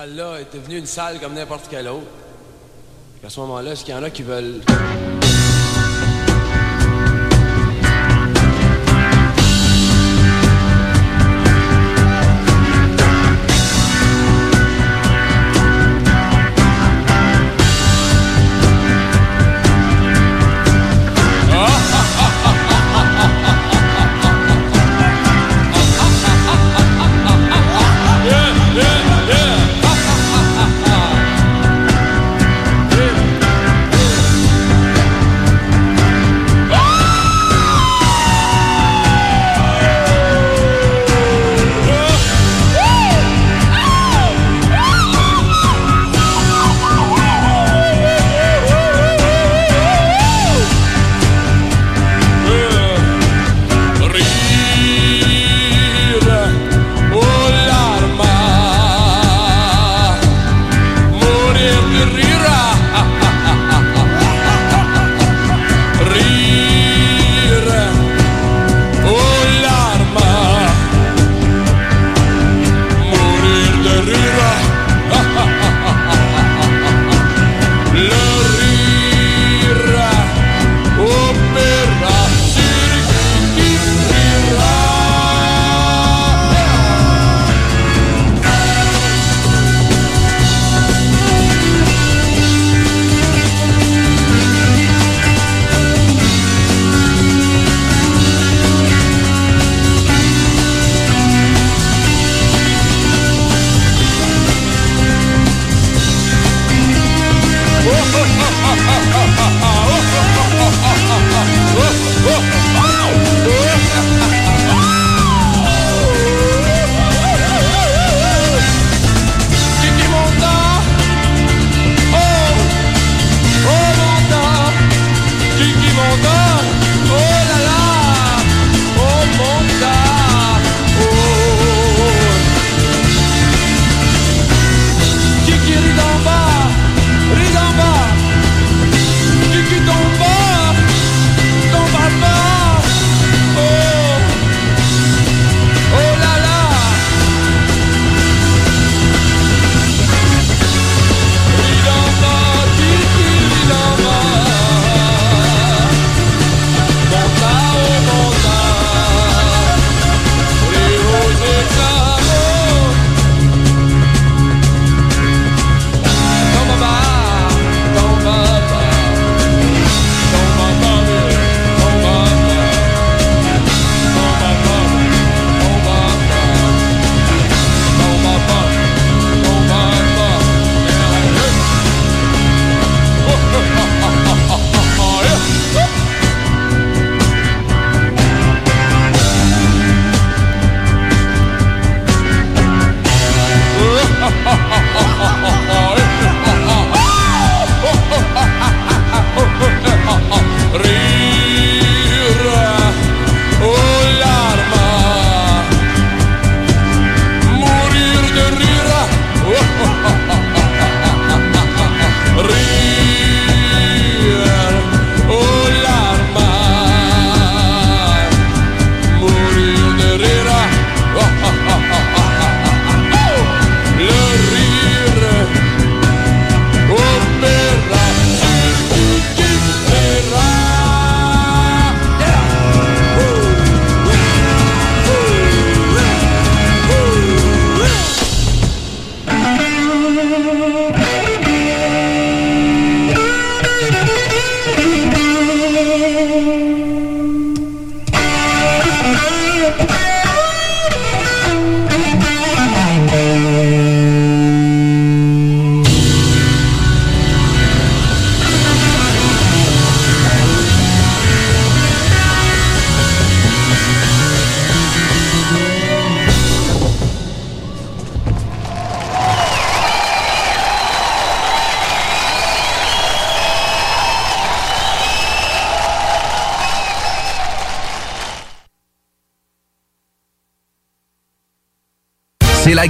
Salle-là est devenue une salle comme n'importe quelle autre. À ce moment-là, est-ce qu'il y en a qui veulent.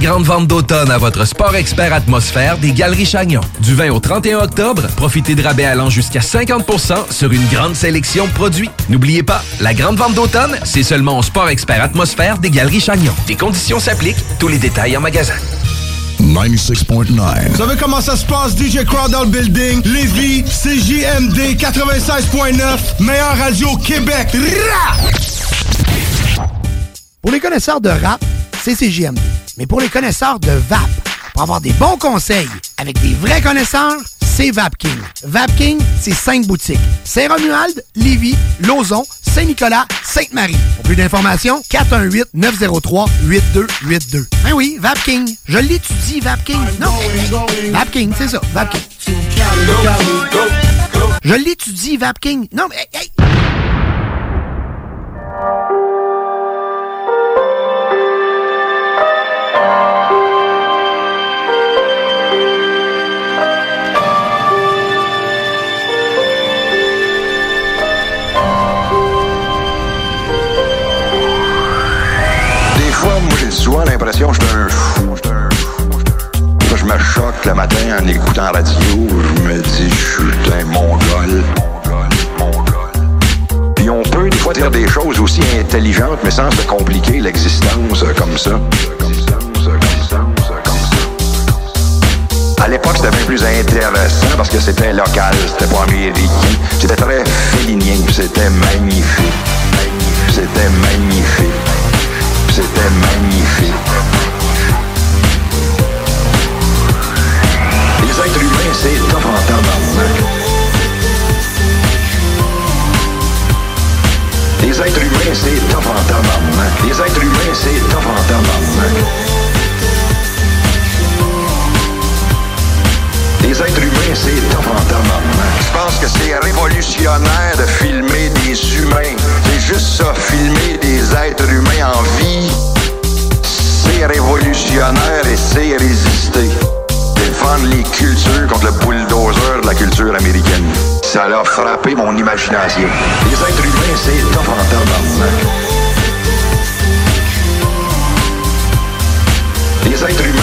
Grande vente d'automne à votre Sport Expert Atmosphère des Galeries Chagnon. Du 20 au 31 octobre, profitez de rabais allant jusqu'à 50% sur une grande sélection de produits. N'oubliez pas, la grande vente d'automne, c'est seulement au Sport Expert Atmosphère des Galeries Chagnon. Des conditions s'appliquent, tous les détails en magasin. 96.9. Vous savez comment ça se passe, DJ Crowd dans le building? Lévis, CJMD 96.9, meilleure radio au Québec. Rah! Pour les connaisseurs de rap, c'est CJMD. Mais pour les connaisseurs de VAP, pour avoir des bons conseils avec des vrais connaisseurs, c'est VapKing. VapKing, c'est cinq boutiques. Saint-Romuald, Lévis, Lauson, Saint-Nicolas, Sainte-Marie. Pour plus d'informations, 418-903-8282. Ben oui, VapKing. Je l'étudie, VapKing. Non, VapKing, c'est ça, VapKing. Je l'étudie, VapKing. Non, mais... j'ai souvent l'impression que je suis un fou. Je me choque le matin en écoutant la radio. Je me dis, je suis un mongol. Puis on peut des fois dire des choses aussi intelligentes, mais sans se compliquer l'existence comme ça. À l'époque, c'était bien plus intéressant parce que c'était local, c'était pas américain. C'était très félinien, c'était magnifique. C'était magnifique. C'était magnifique. Les êtres humains, c'est top en tabarnak. Les êtres humains, c'est top en tabarnak. Les êtres humains, c'est top en tabarnak. Les êtres humains, c'est. Je pense que c'est révolutionnaire de filmer des humains. C'est juste ça, filmer des êtres humains en vie. C'est révolutionnaire et c'est résister. Défendre les cultures contre le bulldozer de la culture américaine. Ça a frappé mon imagination. Les êtres humains, c'est top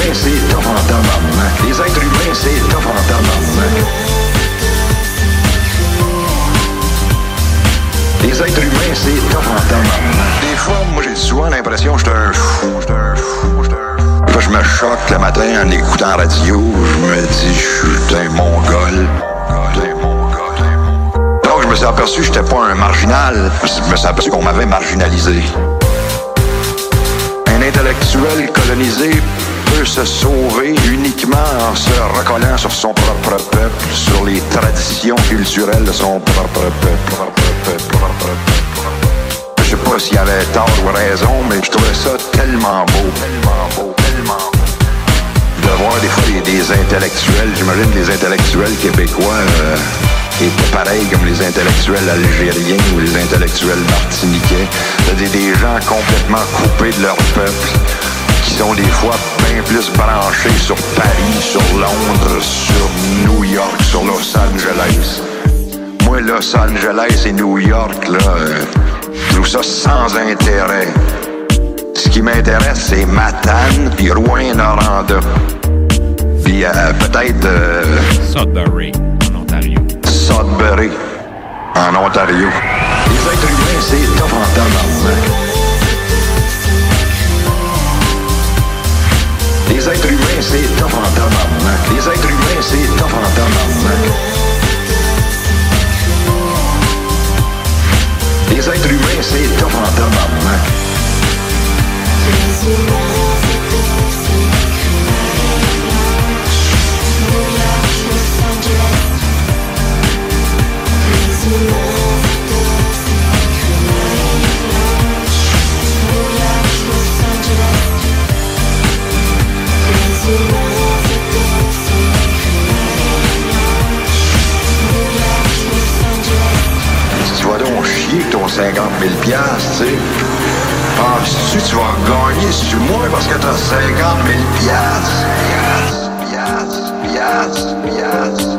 Les êtres humains, c'est top en tabarnak. Les êtres humains, c'est top en tabarnak. Des fois, moi, j'ai souvent l'impression que je suis un fou. j'suis un fou, j'suis un fou. Puis je me choque le matin en écoutant la radio. Je me dis, je suis un mongol. Donc, je me suis aperçu que j'étais pas un marginal. Je me suis aperçu qu'on m'avait marginalisé. Un intellectuel colonisé peut se sauver uniquement en se recollant sur son propre peuple, sur les traditions culturelles de son propre peuple. Je sais pas s'il avait tort ou raison, mais je trouvais ça tellement beau, tellement beau, tellement beau. De voir des fois des, des intellectuels, j'imagine les intellectuels québécois euh, étaient pareils comme les intellectuels algériens ou les intellectuels martiniquais. Des gens complètement coupés de leur peuple, sont des fois bien plus branchés sur Paris, sur Londres, sur New York, sur Los Angeles. Moi, Los Angeles et New York, là, je trouve ça sans intérêt. Ce qui m'intéresse, c'est Matane puis Rouen-Noranda. Puis euh, peut-être... Euh, Sudbury, en Ontario. Sudbury, en Ontario. Les êtres humains, c'est top en tabarnak. Humains, c'est top en. Les êtres humains, c'est top en tabarnak. Les êtres humains, c'est top en tabarnak. Chier ton 50 000 piastres, tu sais. Penses-tu tu vas gagner sur moi parce que t'as 50 000 piastres? Piastres, piastres, piastres, piastres,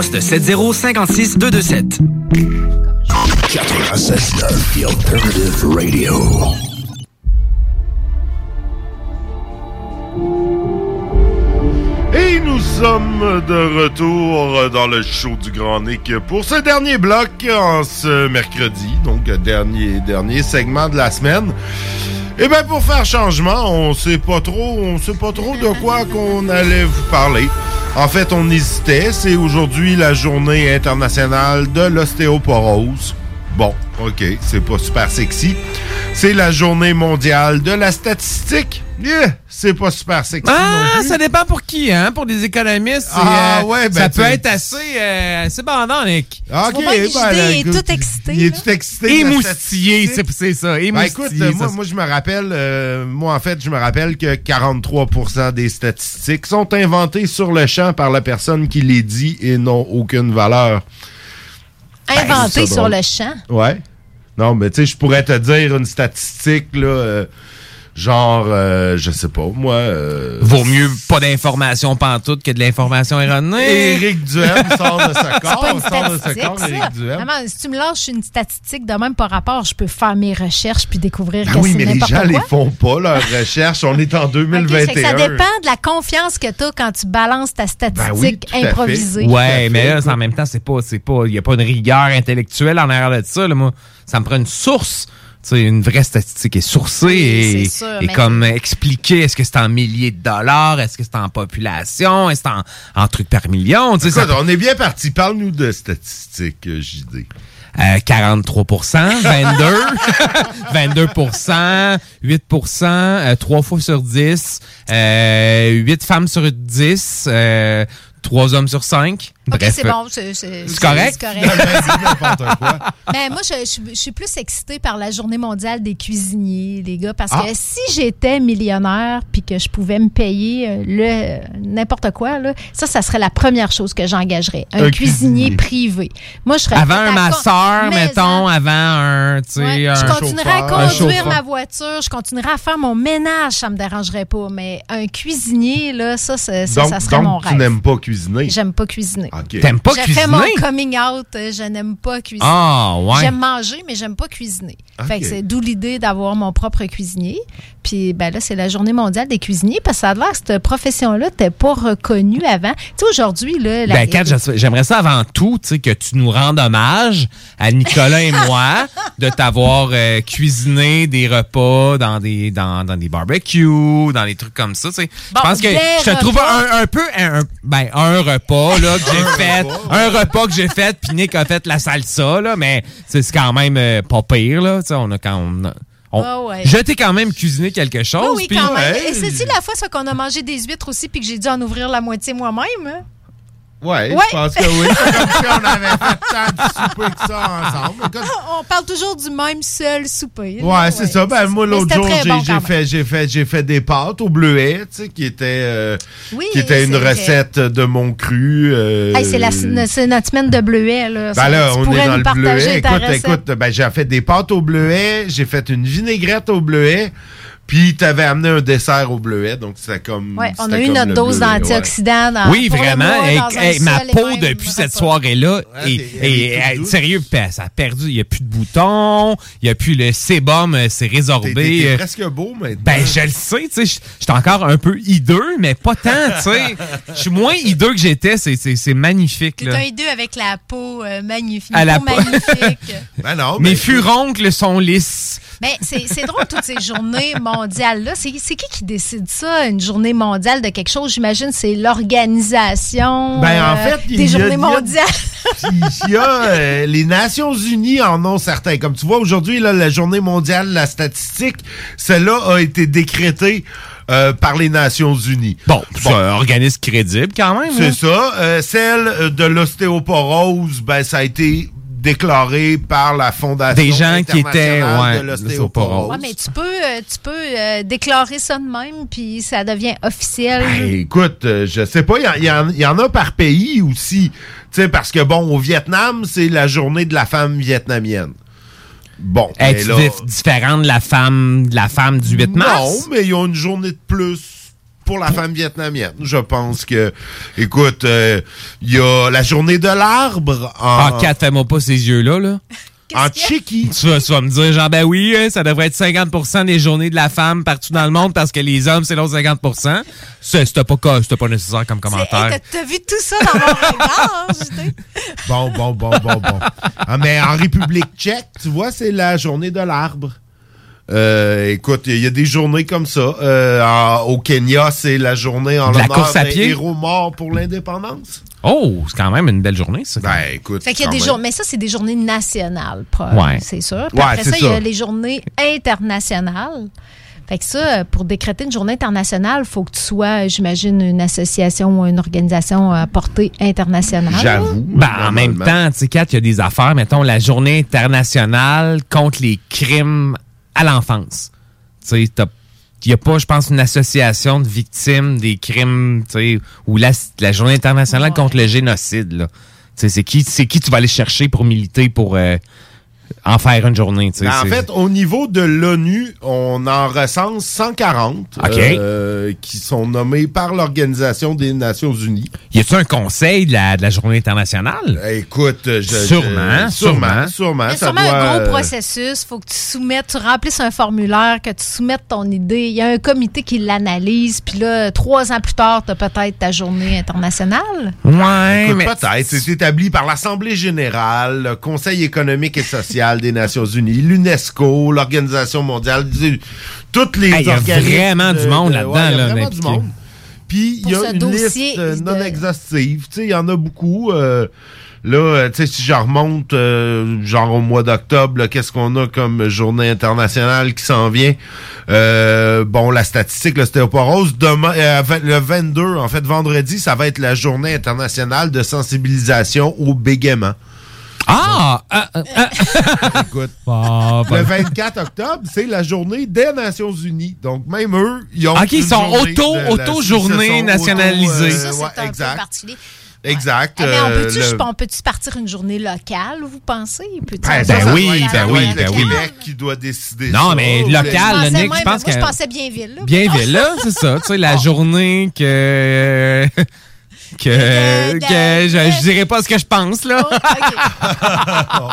poste 7056 227. 96.9 The Alternative Radio. Et nous sommes de retour dans le show du Grand Nick pour ce dernier bloc en ce mercredi, donc dernier dernier segment de la semaine. Et bien pour faire changement, on sait pas trop, on sait pas trop de quoi qu'on allait vous parler. En fait, on hésitait, c'est aujourd'hui la journée internationale de l'ostéoporose. Bon, OK, c'est pas super sexy. C'est la journée mondiale de la statistique. Yeah, c'est pas super sexy. non Ah, plus. ça dépend pour qui, hein? Pour des économistes, Ah, euh, ouais, ben, ça peut être assez, euh, assez bandant, Nick. Ok, bien que ben, là, est écoute, tout excité. Il est tout excité. Émoustillé, c'est ça. Ben, Émoustillé. écoute, moi, je me rappelle, euh, moi, en fait, je me rappelle que 43% des statistiques sont inventées sur le champ par la personne qui les dit et n'ont aucune valeur. Inventé Ben, c'est sur drôle. le champ? Ouais. Non, mais tu sais, je pourrais te dire une statistique, là, euh, genre, euh, je sais pas, moi... euh, Vaut mieux pas d'informations pantoute que de l'information erronée. Éric Duhem sort de sa C'est pas une corps, sort de sa corps, ça. Éric Duhem. Vraiment, si tu me lâches une statistique de même par rapport, je peux faire mes recherches puis découvrir Ben que oui, c'est mais les gens quoi. les font pas, leurs recherches. On est en Ok, 2021. fait que ça dépend de la confiance que tu as quand tu balances ta statistique Ben oui, improvisée. Ouais, mais là, en même temps, c'est pas, c'est pas, il y a pas une rigueur intellectuelle en arrière de ça. Là, moi, ça me prend une source. Tu sais, une vraie statistique est sourcée et, sûr, et mais- comme expliquer est-ce que c'est en milliers de dollars, est-ce que c'est en population, est-ce que c'est en, en trucs par million? Tu sais, Écoute, ça- on est bien parti. Parle-nous de statistiques, euh, JD. Euh, 43% 22 22% 8% euh, 3 fois sur 10 euh, 8 femmes sur 10 euh, 3 hommes sur 5 Ok, c'est bon. C'est correct? Mais moi, je, je- je suis plus excitée par la journée mondiale des cuisiniers, les gars, parce Ah. que si j'étais millionnaire puis que je pouvais me payer euh, le n'importe quoi, là, ça, ça serait la première chose que j'engagerais. Un, Un cuisinier, cuisinier. privé. Moi, je serais avant un masseur Mais mettons avant un tu sais Ouais, un je continuerai à chauffeur. Un conduire chauffeur. ma voiture, je continuerai à faire mon ménage, ça me dérangerait pas. Mais un cuisinier, là, ça, ça, ça, donc, ça serait donc mon tu rêve. n'aimes pas cuisiner. J'aime pas cuisiner. Ok. T'aimes pas J'ai cuisiner fait mon coming out, euh, je n'aime pas cuisiner. Ah, ouais. J'aime manger, mais j'aime pas cuisiner. Ok. Fait que c'est d'où l'idée d'avoir mon propre cuisinier. Puis ben là, c'est la journée mondiale des cuisiniers parce que ça a l'air que cette profession-là n'était pas reconnue avant. Tu sais, aujourd'hui, là... la- Ben, Kat, j'aimerais ça avant tout, tu sais, que tu nous rendes hommage à Nicolas et moi de t'avoir euh, cuisiné des repas dans des dans, dans des barbecues, dans des trucs comme ça, tu sais. Bon, je pense que je te repas. trouve un, un peu un, un- ben un repas là que j'ai fait, un repas que j'ai fait, puis Nick a fait la salsa là, mais c'est c'est quand même euh, pas pire là, tu sais, on a quand on, a- on- ouais. je t'ai quand même cuisiné quelque chose. Oui, quand même. Et c'est-tu la fois qu'on a mangé des huîtres aussi puis que j'ai dû en ouvrir la moitié moi-même? Ouais, Ouais. je pense que oui. C'est comme si on avait fait tant de souper que ça ensemble. Écoute, On parle toujours du même seul souper. Ouais, c'est ça. Ben, moi, l'autre jour, j'ai bon fait, j'ai fait, j'ai fait des pâtes au bleuet, tu sais, qui était, euh, Oui, qui était une vrai. recette de mon cru. euh, Hey, c'est, la, c'est notre semaine de bleuet. Là. Ben là, tu on est dans le bleuet. Écoute, écoute, ben, j'ai fait des pâtes au bleuet, j'ai fait une vinaigrette au bleuet, puis t'avais amené un dessert au bleuet, donc c'était comme. Ouais, on a eu notre dose bleuet, ouais. d'antioxydants. dans- Oui, vraiment. mois Hey, dans un hey, ma peau depuis cette soirée-là, et, elle et- sérieux, ça a perdu. Il n'y a plus de boutons, il n'y a plus le sébum, euh, c'est résorbé. t'es- t'es euh, presque beau maintenant. Ben, je le sais, tu sais, j'étais encore un peu hideux, mais pas tant, tu sais. Je suis moins hideux que j'étais, c'est- c'est c'est magnifique, T'es là. un hideux avec la peau euh, magnifique. À la peau magnifique. Ben non, Mes furoncles sont lisses. Mais c'est c'est drôle, toutes ces journées mondiales-là. C'est c'est qui qui décide ça, une journée mondiale de quelque chose? J'imagine c'est l'organisation Ben, en euh, fait, des journées il y a- mondiales. Il y a euh, les Nations Unies en ont certains. Comme tu vois aujourd'hui, là, la Journée mondiale de la statistique, celle-là a été décrétée euh, par les Nations Unies. Bon, c'est un organisme crédible quand même. C'est hein? ça. Euh, celle de l'ostéoporose, ben ça a été déclaré par la Fondation Des gens qui étaient, ouais, de l'ostéoporose. Ouais, mais tu peux, euh, tu peux euh, déclarer ça de même, puis ça devient officiel. Ben, écoute, euh, je sais pas, il y en- y, y a par pays aussi. Tu sais, parce que bon, au Vietnam, c'est la journée de la femme vietnamienne. Bon, Est-tu là- dif- différente de la femme, de la femme du 8 mars? Non, mais ils ont une journée de plus pour la femme vietnamienne. Je pense que, écoute, euh, il y a la journée de l'arbre en, Ah, Kat, fais-moi pas ces yeux-là, là. en Tchéquie. Tu vas, tu vas me dire, genre, ben oui, hein, ça devrait être 50% des journées de la femme partout dans le monde parce que les hommes, c'est l'autre 50 C'est- C'était pas, pas nécessaire comme commentaire. T'as t'as vu tout ça dans mon regard? Bon, bon, bon, bon, bon. Ah, mais en République tchèque, tu vois, c'est la journée de l'arbre. Euh, écoute, il y a des journées comme ça. Euh, en- au Kenya, c'est la journée en l'honneur pied? héros morts pour l'indépendance. Oh, c'est quand même une belle journée, ça. Ben, écoute. Fait qu'il y a des mais ça, c'est des journées nationales, Ouais. c'est sûr. Puis Ouais, après ça, il y a les journées internationales. Fait que ça, pour décréter une journée internationale, il faut que tu sois, j'imagine, une association ou une organisation à portée internationale. Ben, en même temps, tu sais, Kat, il y a des affaires. Mettons, la journée internationale contre les crimes à l'enfance. Tu sais, t'as- il n'y a pas, je pense, une association de victimes des crimes, tu sais, ou la, la journée internationale contre le génocide, là. Tu sais, c'est qui, c'est qui tu vas aller chercher pour militer pour euh, en faire une journée, tu sais. Ben, en fait, au niveau de l'ONU, on en recense 140 OK. euh, qui sont nommés par l'Organisation des Nations Unies. Y a-tu un conseil de la, de la journée internationale? Écoute, je, Sûrement, je- sûrement. sûrement. Il y a ça sûrement doit, un gros euh, processus. faut que tu soumettes, tu remplisses un formulaire, que tu soumettes ton idée. Il y a un comité qui l'analyse. Puis là, trois ans plus tard, tu as peut-être ta journée internationale. Ouais, Écoute, mais- peut-être. C'est établi par l'Assemblée générale, le Conseil économique et social des Nations unies, l'UNESCO, l'Organisation mondiale, toutes les Hey, il y a vraiment du de- monde de- là-dedans, ouais, il y a là, vraiment du monde. Puis il y a une dossier liste de- non exhaustive. Tu sais, il y en a beaucoup. euh, là, euh, tu sais, si je remonte, euh, genre au mois d'octobre, qu'est-ce qu'on a comme journée internationale qui s'en vient? Euh, bon, la statistique, l'ostéoporose, demain, euh, le 22, en fait, vendredi, ça va être la journée internationale de sensibilisation au bégaiement. Ah! ah, ah, ah. Écoute, Ah, ben- le 24 octobre, c'est la journée des Nations Unies. Donc, même eux, ils ont. Ok, ils une sont auto- auto-journée auto, Ça, euh, c'est ouais, un exact. peu particulier. Exact. Eh, mais on euh, peut-tu le- peut-tu partir une journée locale, vous pensez? Ben, ça, Ben ça oui, être- ben oui, ben le oui. Québec qui doit décider Non, ça. mais local, Nick, je pense moi, que. je pensais Bienville. Là. Bienville, là, c'est ça. Tu sais, la journée que. Que. Que- je, je dirais pas ce que je pense, là.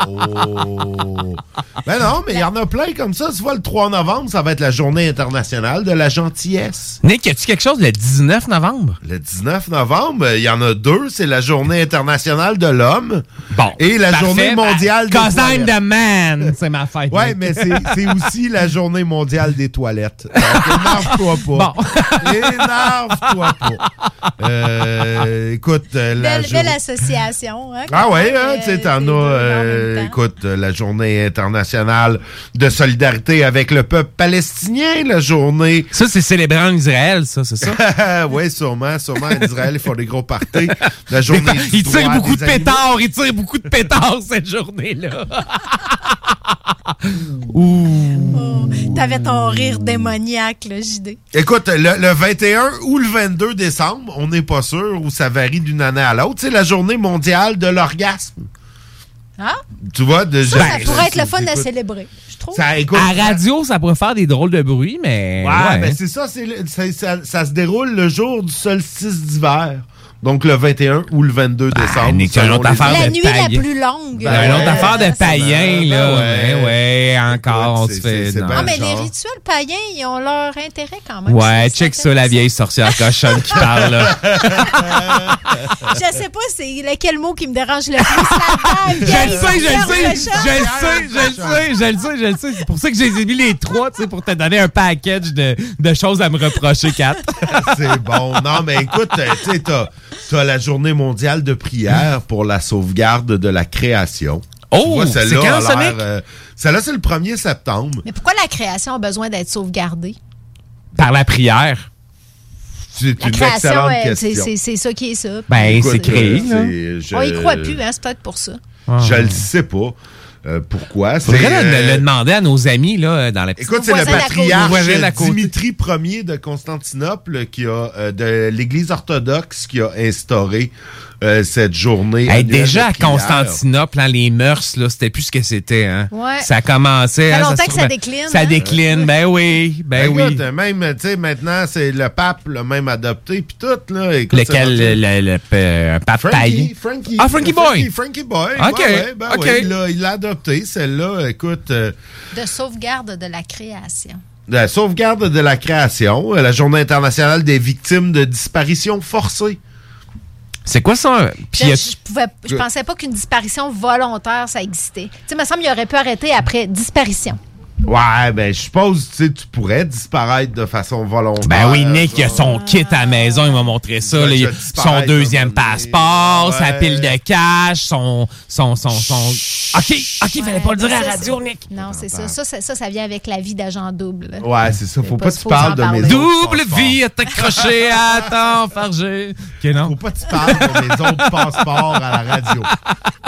Oh. Ben non, mais il y en a plein comme ça. Tu vois, le 3 novembre, ça va être la journée internationale de la gentillesse. Nick, y a-tu quelque chose le 19 novembre? Le 19 novembre, il y en a deux. C'est la journée internationale de l'homme. Bon. Et la Parfait. journée mondiale des Cause I'm toilettes. the man. C'est ma fête. Ouais, Nick. mais c'est c'est aussi la journée mondiale des toilettes. Donc, énerve-toi pas. Énerve-toi pas. Euh, écoute, euh, la Belle, jour- belle association. Hein, Ah ouais, hein, euh, tu sais, t'en as, euh, écoute, euh, la journée internationale de solidarité avec le peuple palestinien, la journée... Ça, c'est célébrant en Israël, ça, c'est ça? oui, sûrement, sûrement, en Israël, ils font des gros parties. La journée du Il tire droit beaucoup de pétards, il tire beaucoup de pétards cette journée-là. T'avais ton rire démoniaque, là, JD. Écoute, le, le 21 ou le 22 décembre, on n'est pas sûr, ou ça varie d'une année à l'autre, c'est la journée mondiale de l'orgasme. Ah? Tu vois, de Ça, ça pourrait être le fun à célébrer, je trouve. Ça, écoute, À radio, ça pourrait faire des drôles de bruit, mais. Ouais, ouais. ben c'est ça, le- ça, ça se déroule le jour du solstice d'hiver. Donc le 21 ou le 22 décembre. Nick, une autre affaire La de nuit la plus longue. Ben, une autre affaire de païen, Ben là. ouais. Ouais, ouais, encore, on se fait. non. ben Ah, mais genre. les rituels païens, ils ont leur intérêt quand même. Ouais, check ça, la vieille sorcière cochonne qui parle, là. Je sais pas c'est lequel mot qui me dérange le plus. Je le sais, je le sais, je le sais, je le sais, je le sais, je le sais. C'est pour ça que j'ai mis les trois, tu sais, pour te donner un package de, de choses à me reprocher, Kat. C'est bon. Non, mais écoute, tu sais, t'as t'as la journée mondiale de prière pour la sauvegarde de la création. Oh, Tu c'est celle-là quand, euh, Celle-là, c'est le 1er septembre. Mais pourquoi la création a besoin d'être sauvegardée? Par la prière. C'est La une création, excellente c'est- question. c'est c'est ça qui est ça. Ben, c'est créé, euh, là. c'est- je- On y croit plus, hein, c'est peut-être pour ça. Je le sais pas. Euh, pourquoi? Faudrait C'est, le, euh, le demander à nos amis là, dans la petite Écoute, c'est le patriarche. Dimitri Ier de Constantinople qui a euh, de l'Église orthodoxe qui a instauré euh, cette journée. Hey, déjà à. Constantinople, hein, les mœurs, là, c'était plus ce que c'était. Hein. Ouais. Ça a commencé. Ça fait hein, longtemps se que ça décline, Ça hein? décline, ben oui, ben oui. Écoute, même, tu sais, maintenant, c'est le pape, le même adopté, puis tout, là. Écoute, Lequel, le, le, le- euh, pape taille. Frankie, Frankie. Ah, Frankie Boy. Frankie, Frankie Boy. Ok, Ouais, ouais, ben ouais, il l'a- il l'a adopté, celle-là. Écoute, euh, De sauvegarde de la création. la sauvegarde de la création, la journée internationale des victimes de disparition forcée. C'est quoi ça? Puis Je, a- je pouvais, je pensais pas qu'une disparition volontaire, ça existait. Tu sais, il me semble qu'il aurait pu arrêter après disparition. Ouais, ben, je suppose, tu sais, tu pourrais disparaître de façon volontaire. Ben oui, Nick, il a son kit à la maison, il m'a montré ça. Ouais, là. Disparaître, son deuxième passeport, sa Ouais. pile de cash, son. son, son, son... Ok, ok, il fallait pas le dire à la radio, Nick. Non, c'est ça. Ça, ça. ça, ça vient avec la vie d'agent double. Ouais, c'est ça. Faut pas que tu parles de mes Double vie à t'accrocher à ton fargé. Ok, non? Faut pas que tu parles de mes autres passeports à la radio.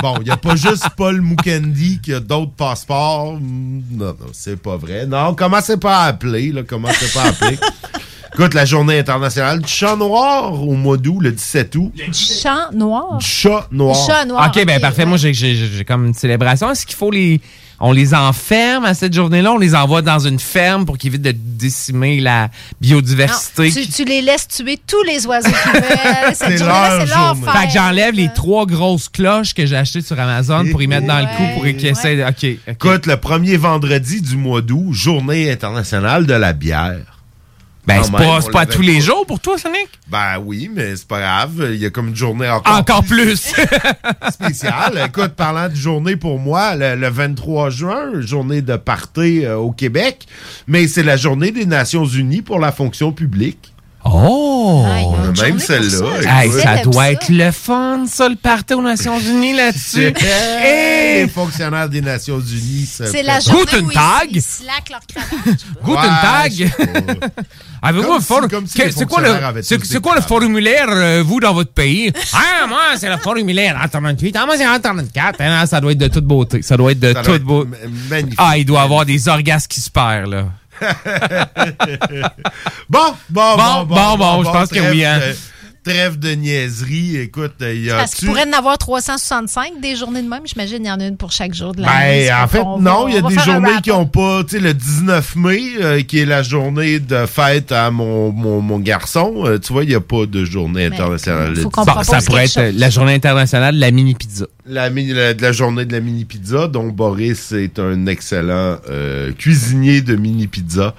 Bon, il n'y a pas juste Paul Mukendi qui a d'autres passeports. Mm, Non, non, c'est pas vrai. Non, commencez pas à appeler, là. Commencez pas à appeler. Écoute, la journée internationale du chat noir au mois d'août, le 17 août. Du champ noir? Du chat noir. Du chat noir. Ok, ben parfait. Moi, j'ai- j'ai j'ai comme une célébration. Est-ce qu'il faut les. On les enferme à cette journée-là, on les envoie dans une ferme pour qu'ils évitent de décimer la biodiversité. Non, tu, tu les laisses tuer tous les oiseaux qu'ils veulent. Cette C'est journée-là, leur c'est leur journée. fête. Fait que j'enlève les trois grosses cloches que j'ai achetées sur Amazon pour y mettre dans le cou pour qu'ils essaient ok. Écoute, le premier vendredi du mois d'août, journée internationale de la bière. Ben, c'est pas, tous les jours pour toi, Sonic? Ben oui, mais c'est pas grave. Il y a comme une journée encore, Encore plus! spéciale. Écoute, parlant de journée pour moi, le, le 23 juin, journée de party euh, au Québec, mais c'est la journée des Nations Unies pour la fonction publique. Oh! Même celle-là. Hey, écoute. ça doit être le fun, ça, le party aux Nations Unies là-dessus. Hey, Les fonctionnaires des Nations Unies. C'est la journée Guten où Tag. ils, ils leur cravate. Guten Ouais, Tag! Avez-vous si- for- si C'est quoi, le, c'est, quoi formulaire, euh, vous, dans votre pays? ah, moi, c'est le formulaire en 38. Ah, moi, c'est en 34. Ah, non, ça doit être de toute beauté. Ça doit être de Ça toute beauté. magnifique. Ah, il doit avoir des orgasmes qui se perdent, là. Bon, bon, bon, Bon, bon, bon, je pense que oui, hein. Trêve de niaiserie. Écoute, il y a. Parce qu'il pourrait en avoir 365 des journées de même. J'imagine qu'il y en a une pour chaque jour de Ben, l'année. Ça en fait, non, il y a des journées qui n'ont pas, tu sais, le 19 mai, euh, qui est la journée de fête à mon, mon, mon garçon, euh, tu vois, il n'y a pas de journée internationale. faut 19. Bon, ça pourrait être la journée internationale de la mini-pizza. La, mini- la- de la journée de la mini pizza, dont Boris est un excellent euh, cuisinier de mini pizza.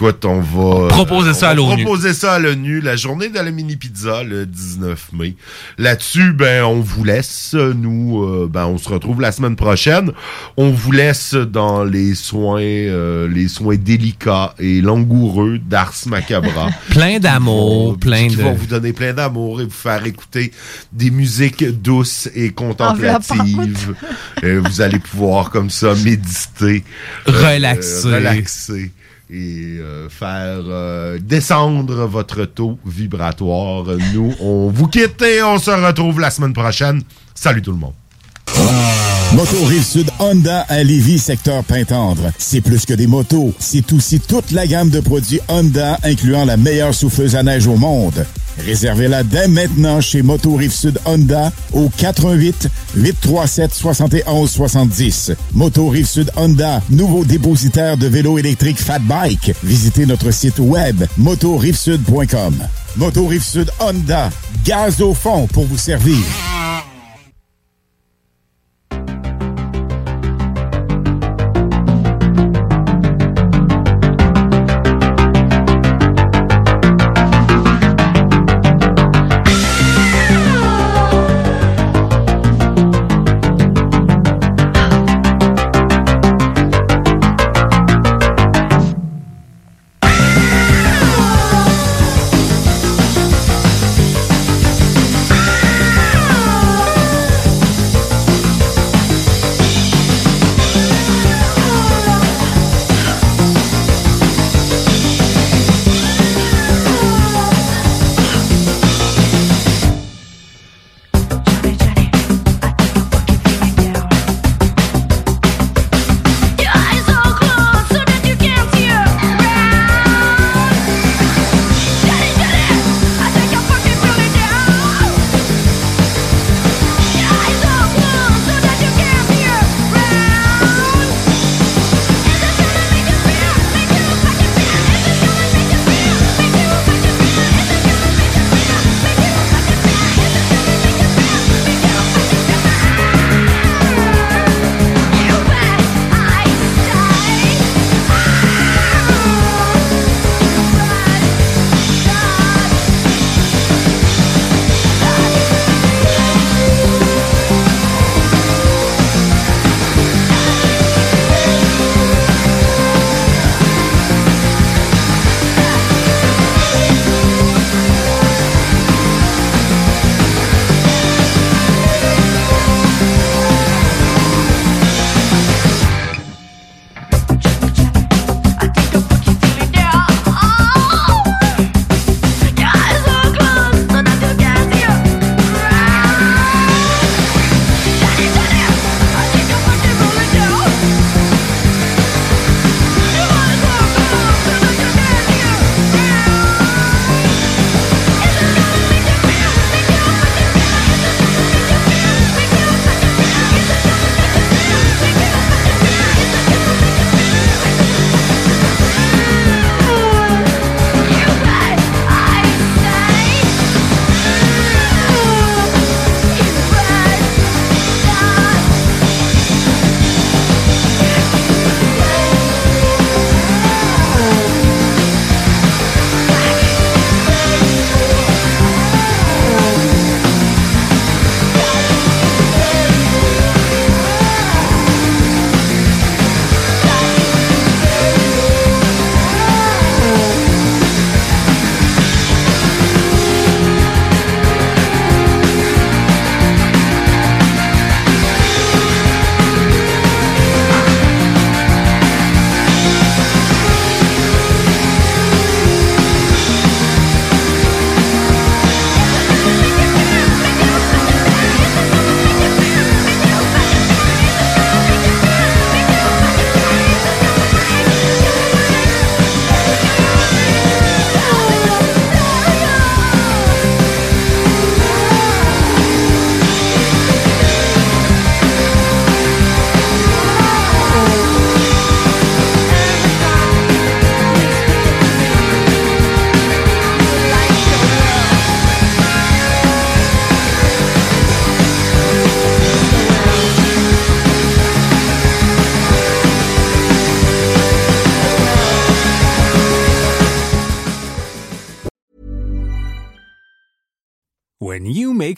Écoute, on va euh, proposer ça on à l'ONU. Proposer ça à l'ONU, la journée de la mini pizza le 19 mai. Là-dessus, ben on vous laisse. Nous, euh, ben on se retrouve la semaine prochaine. On vous laisse dans les soins, euh, les soins délicats et langoureux d'Ars Macabra. Plein d'amour, plein qui de. vont vous donner plein d'amour et vous faire écouter des musiques douces et contemplatives. Euh, vous allez pouvoir comme ça méditer, euh, Relaxer. euh, relaxer et euh, faire euh, descendre votre taux vibratoire. Nous, on vous quitte et on se retrouve la semaine prochaine. Salut tout le monde. Moto Rive-Sud Honda à Lévis, secteur Pintendre. C'est plus que des motos, c'est aussi toute la gamme de produits Honda, incluant la meilleure souffleuse à neige au monde. Réservez-la dès maintenant chez Moto Rive-Sud Honda au 88 837 71 70. Moto Rive-Sud Honda, nouveau dépositaire de vélos électriques Fat Bike. Visitez notre site web motorivesud.com. Moto Rive-Sud Honda, gaz au fond pour vous servir.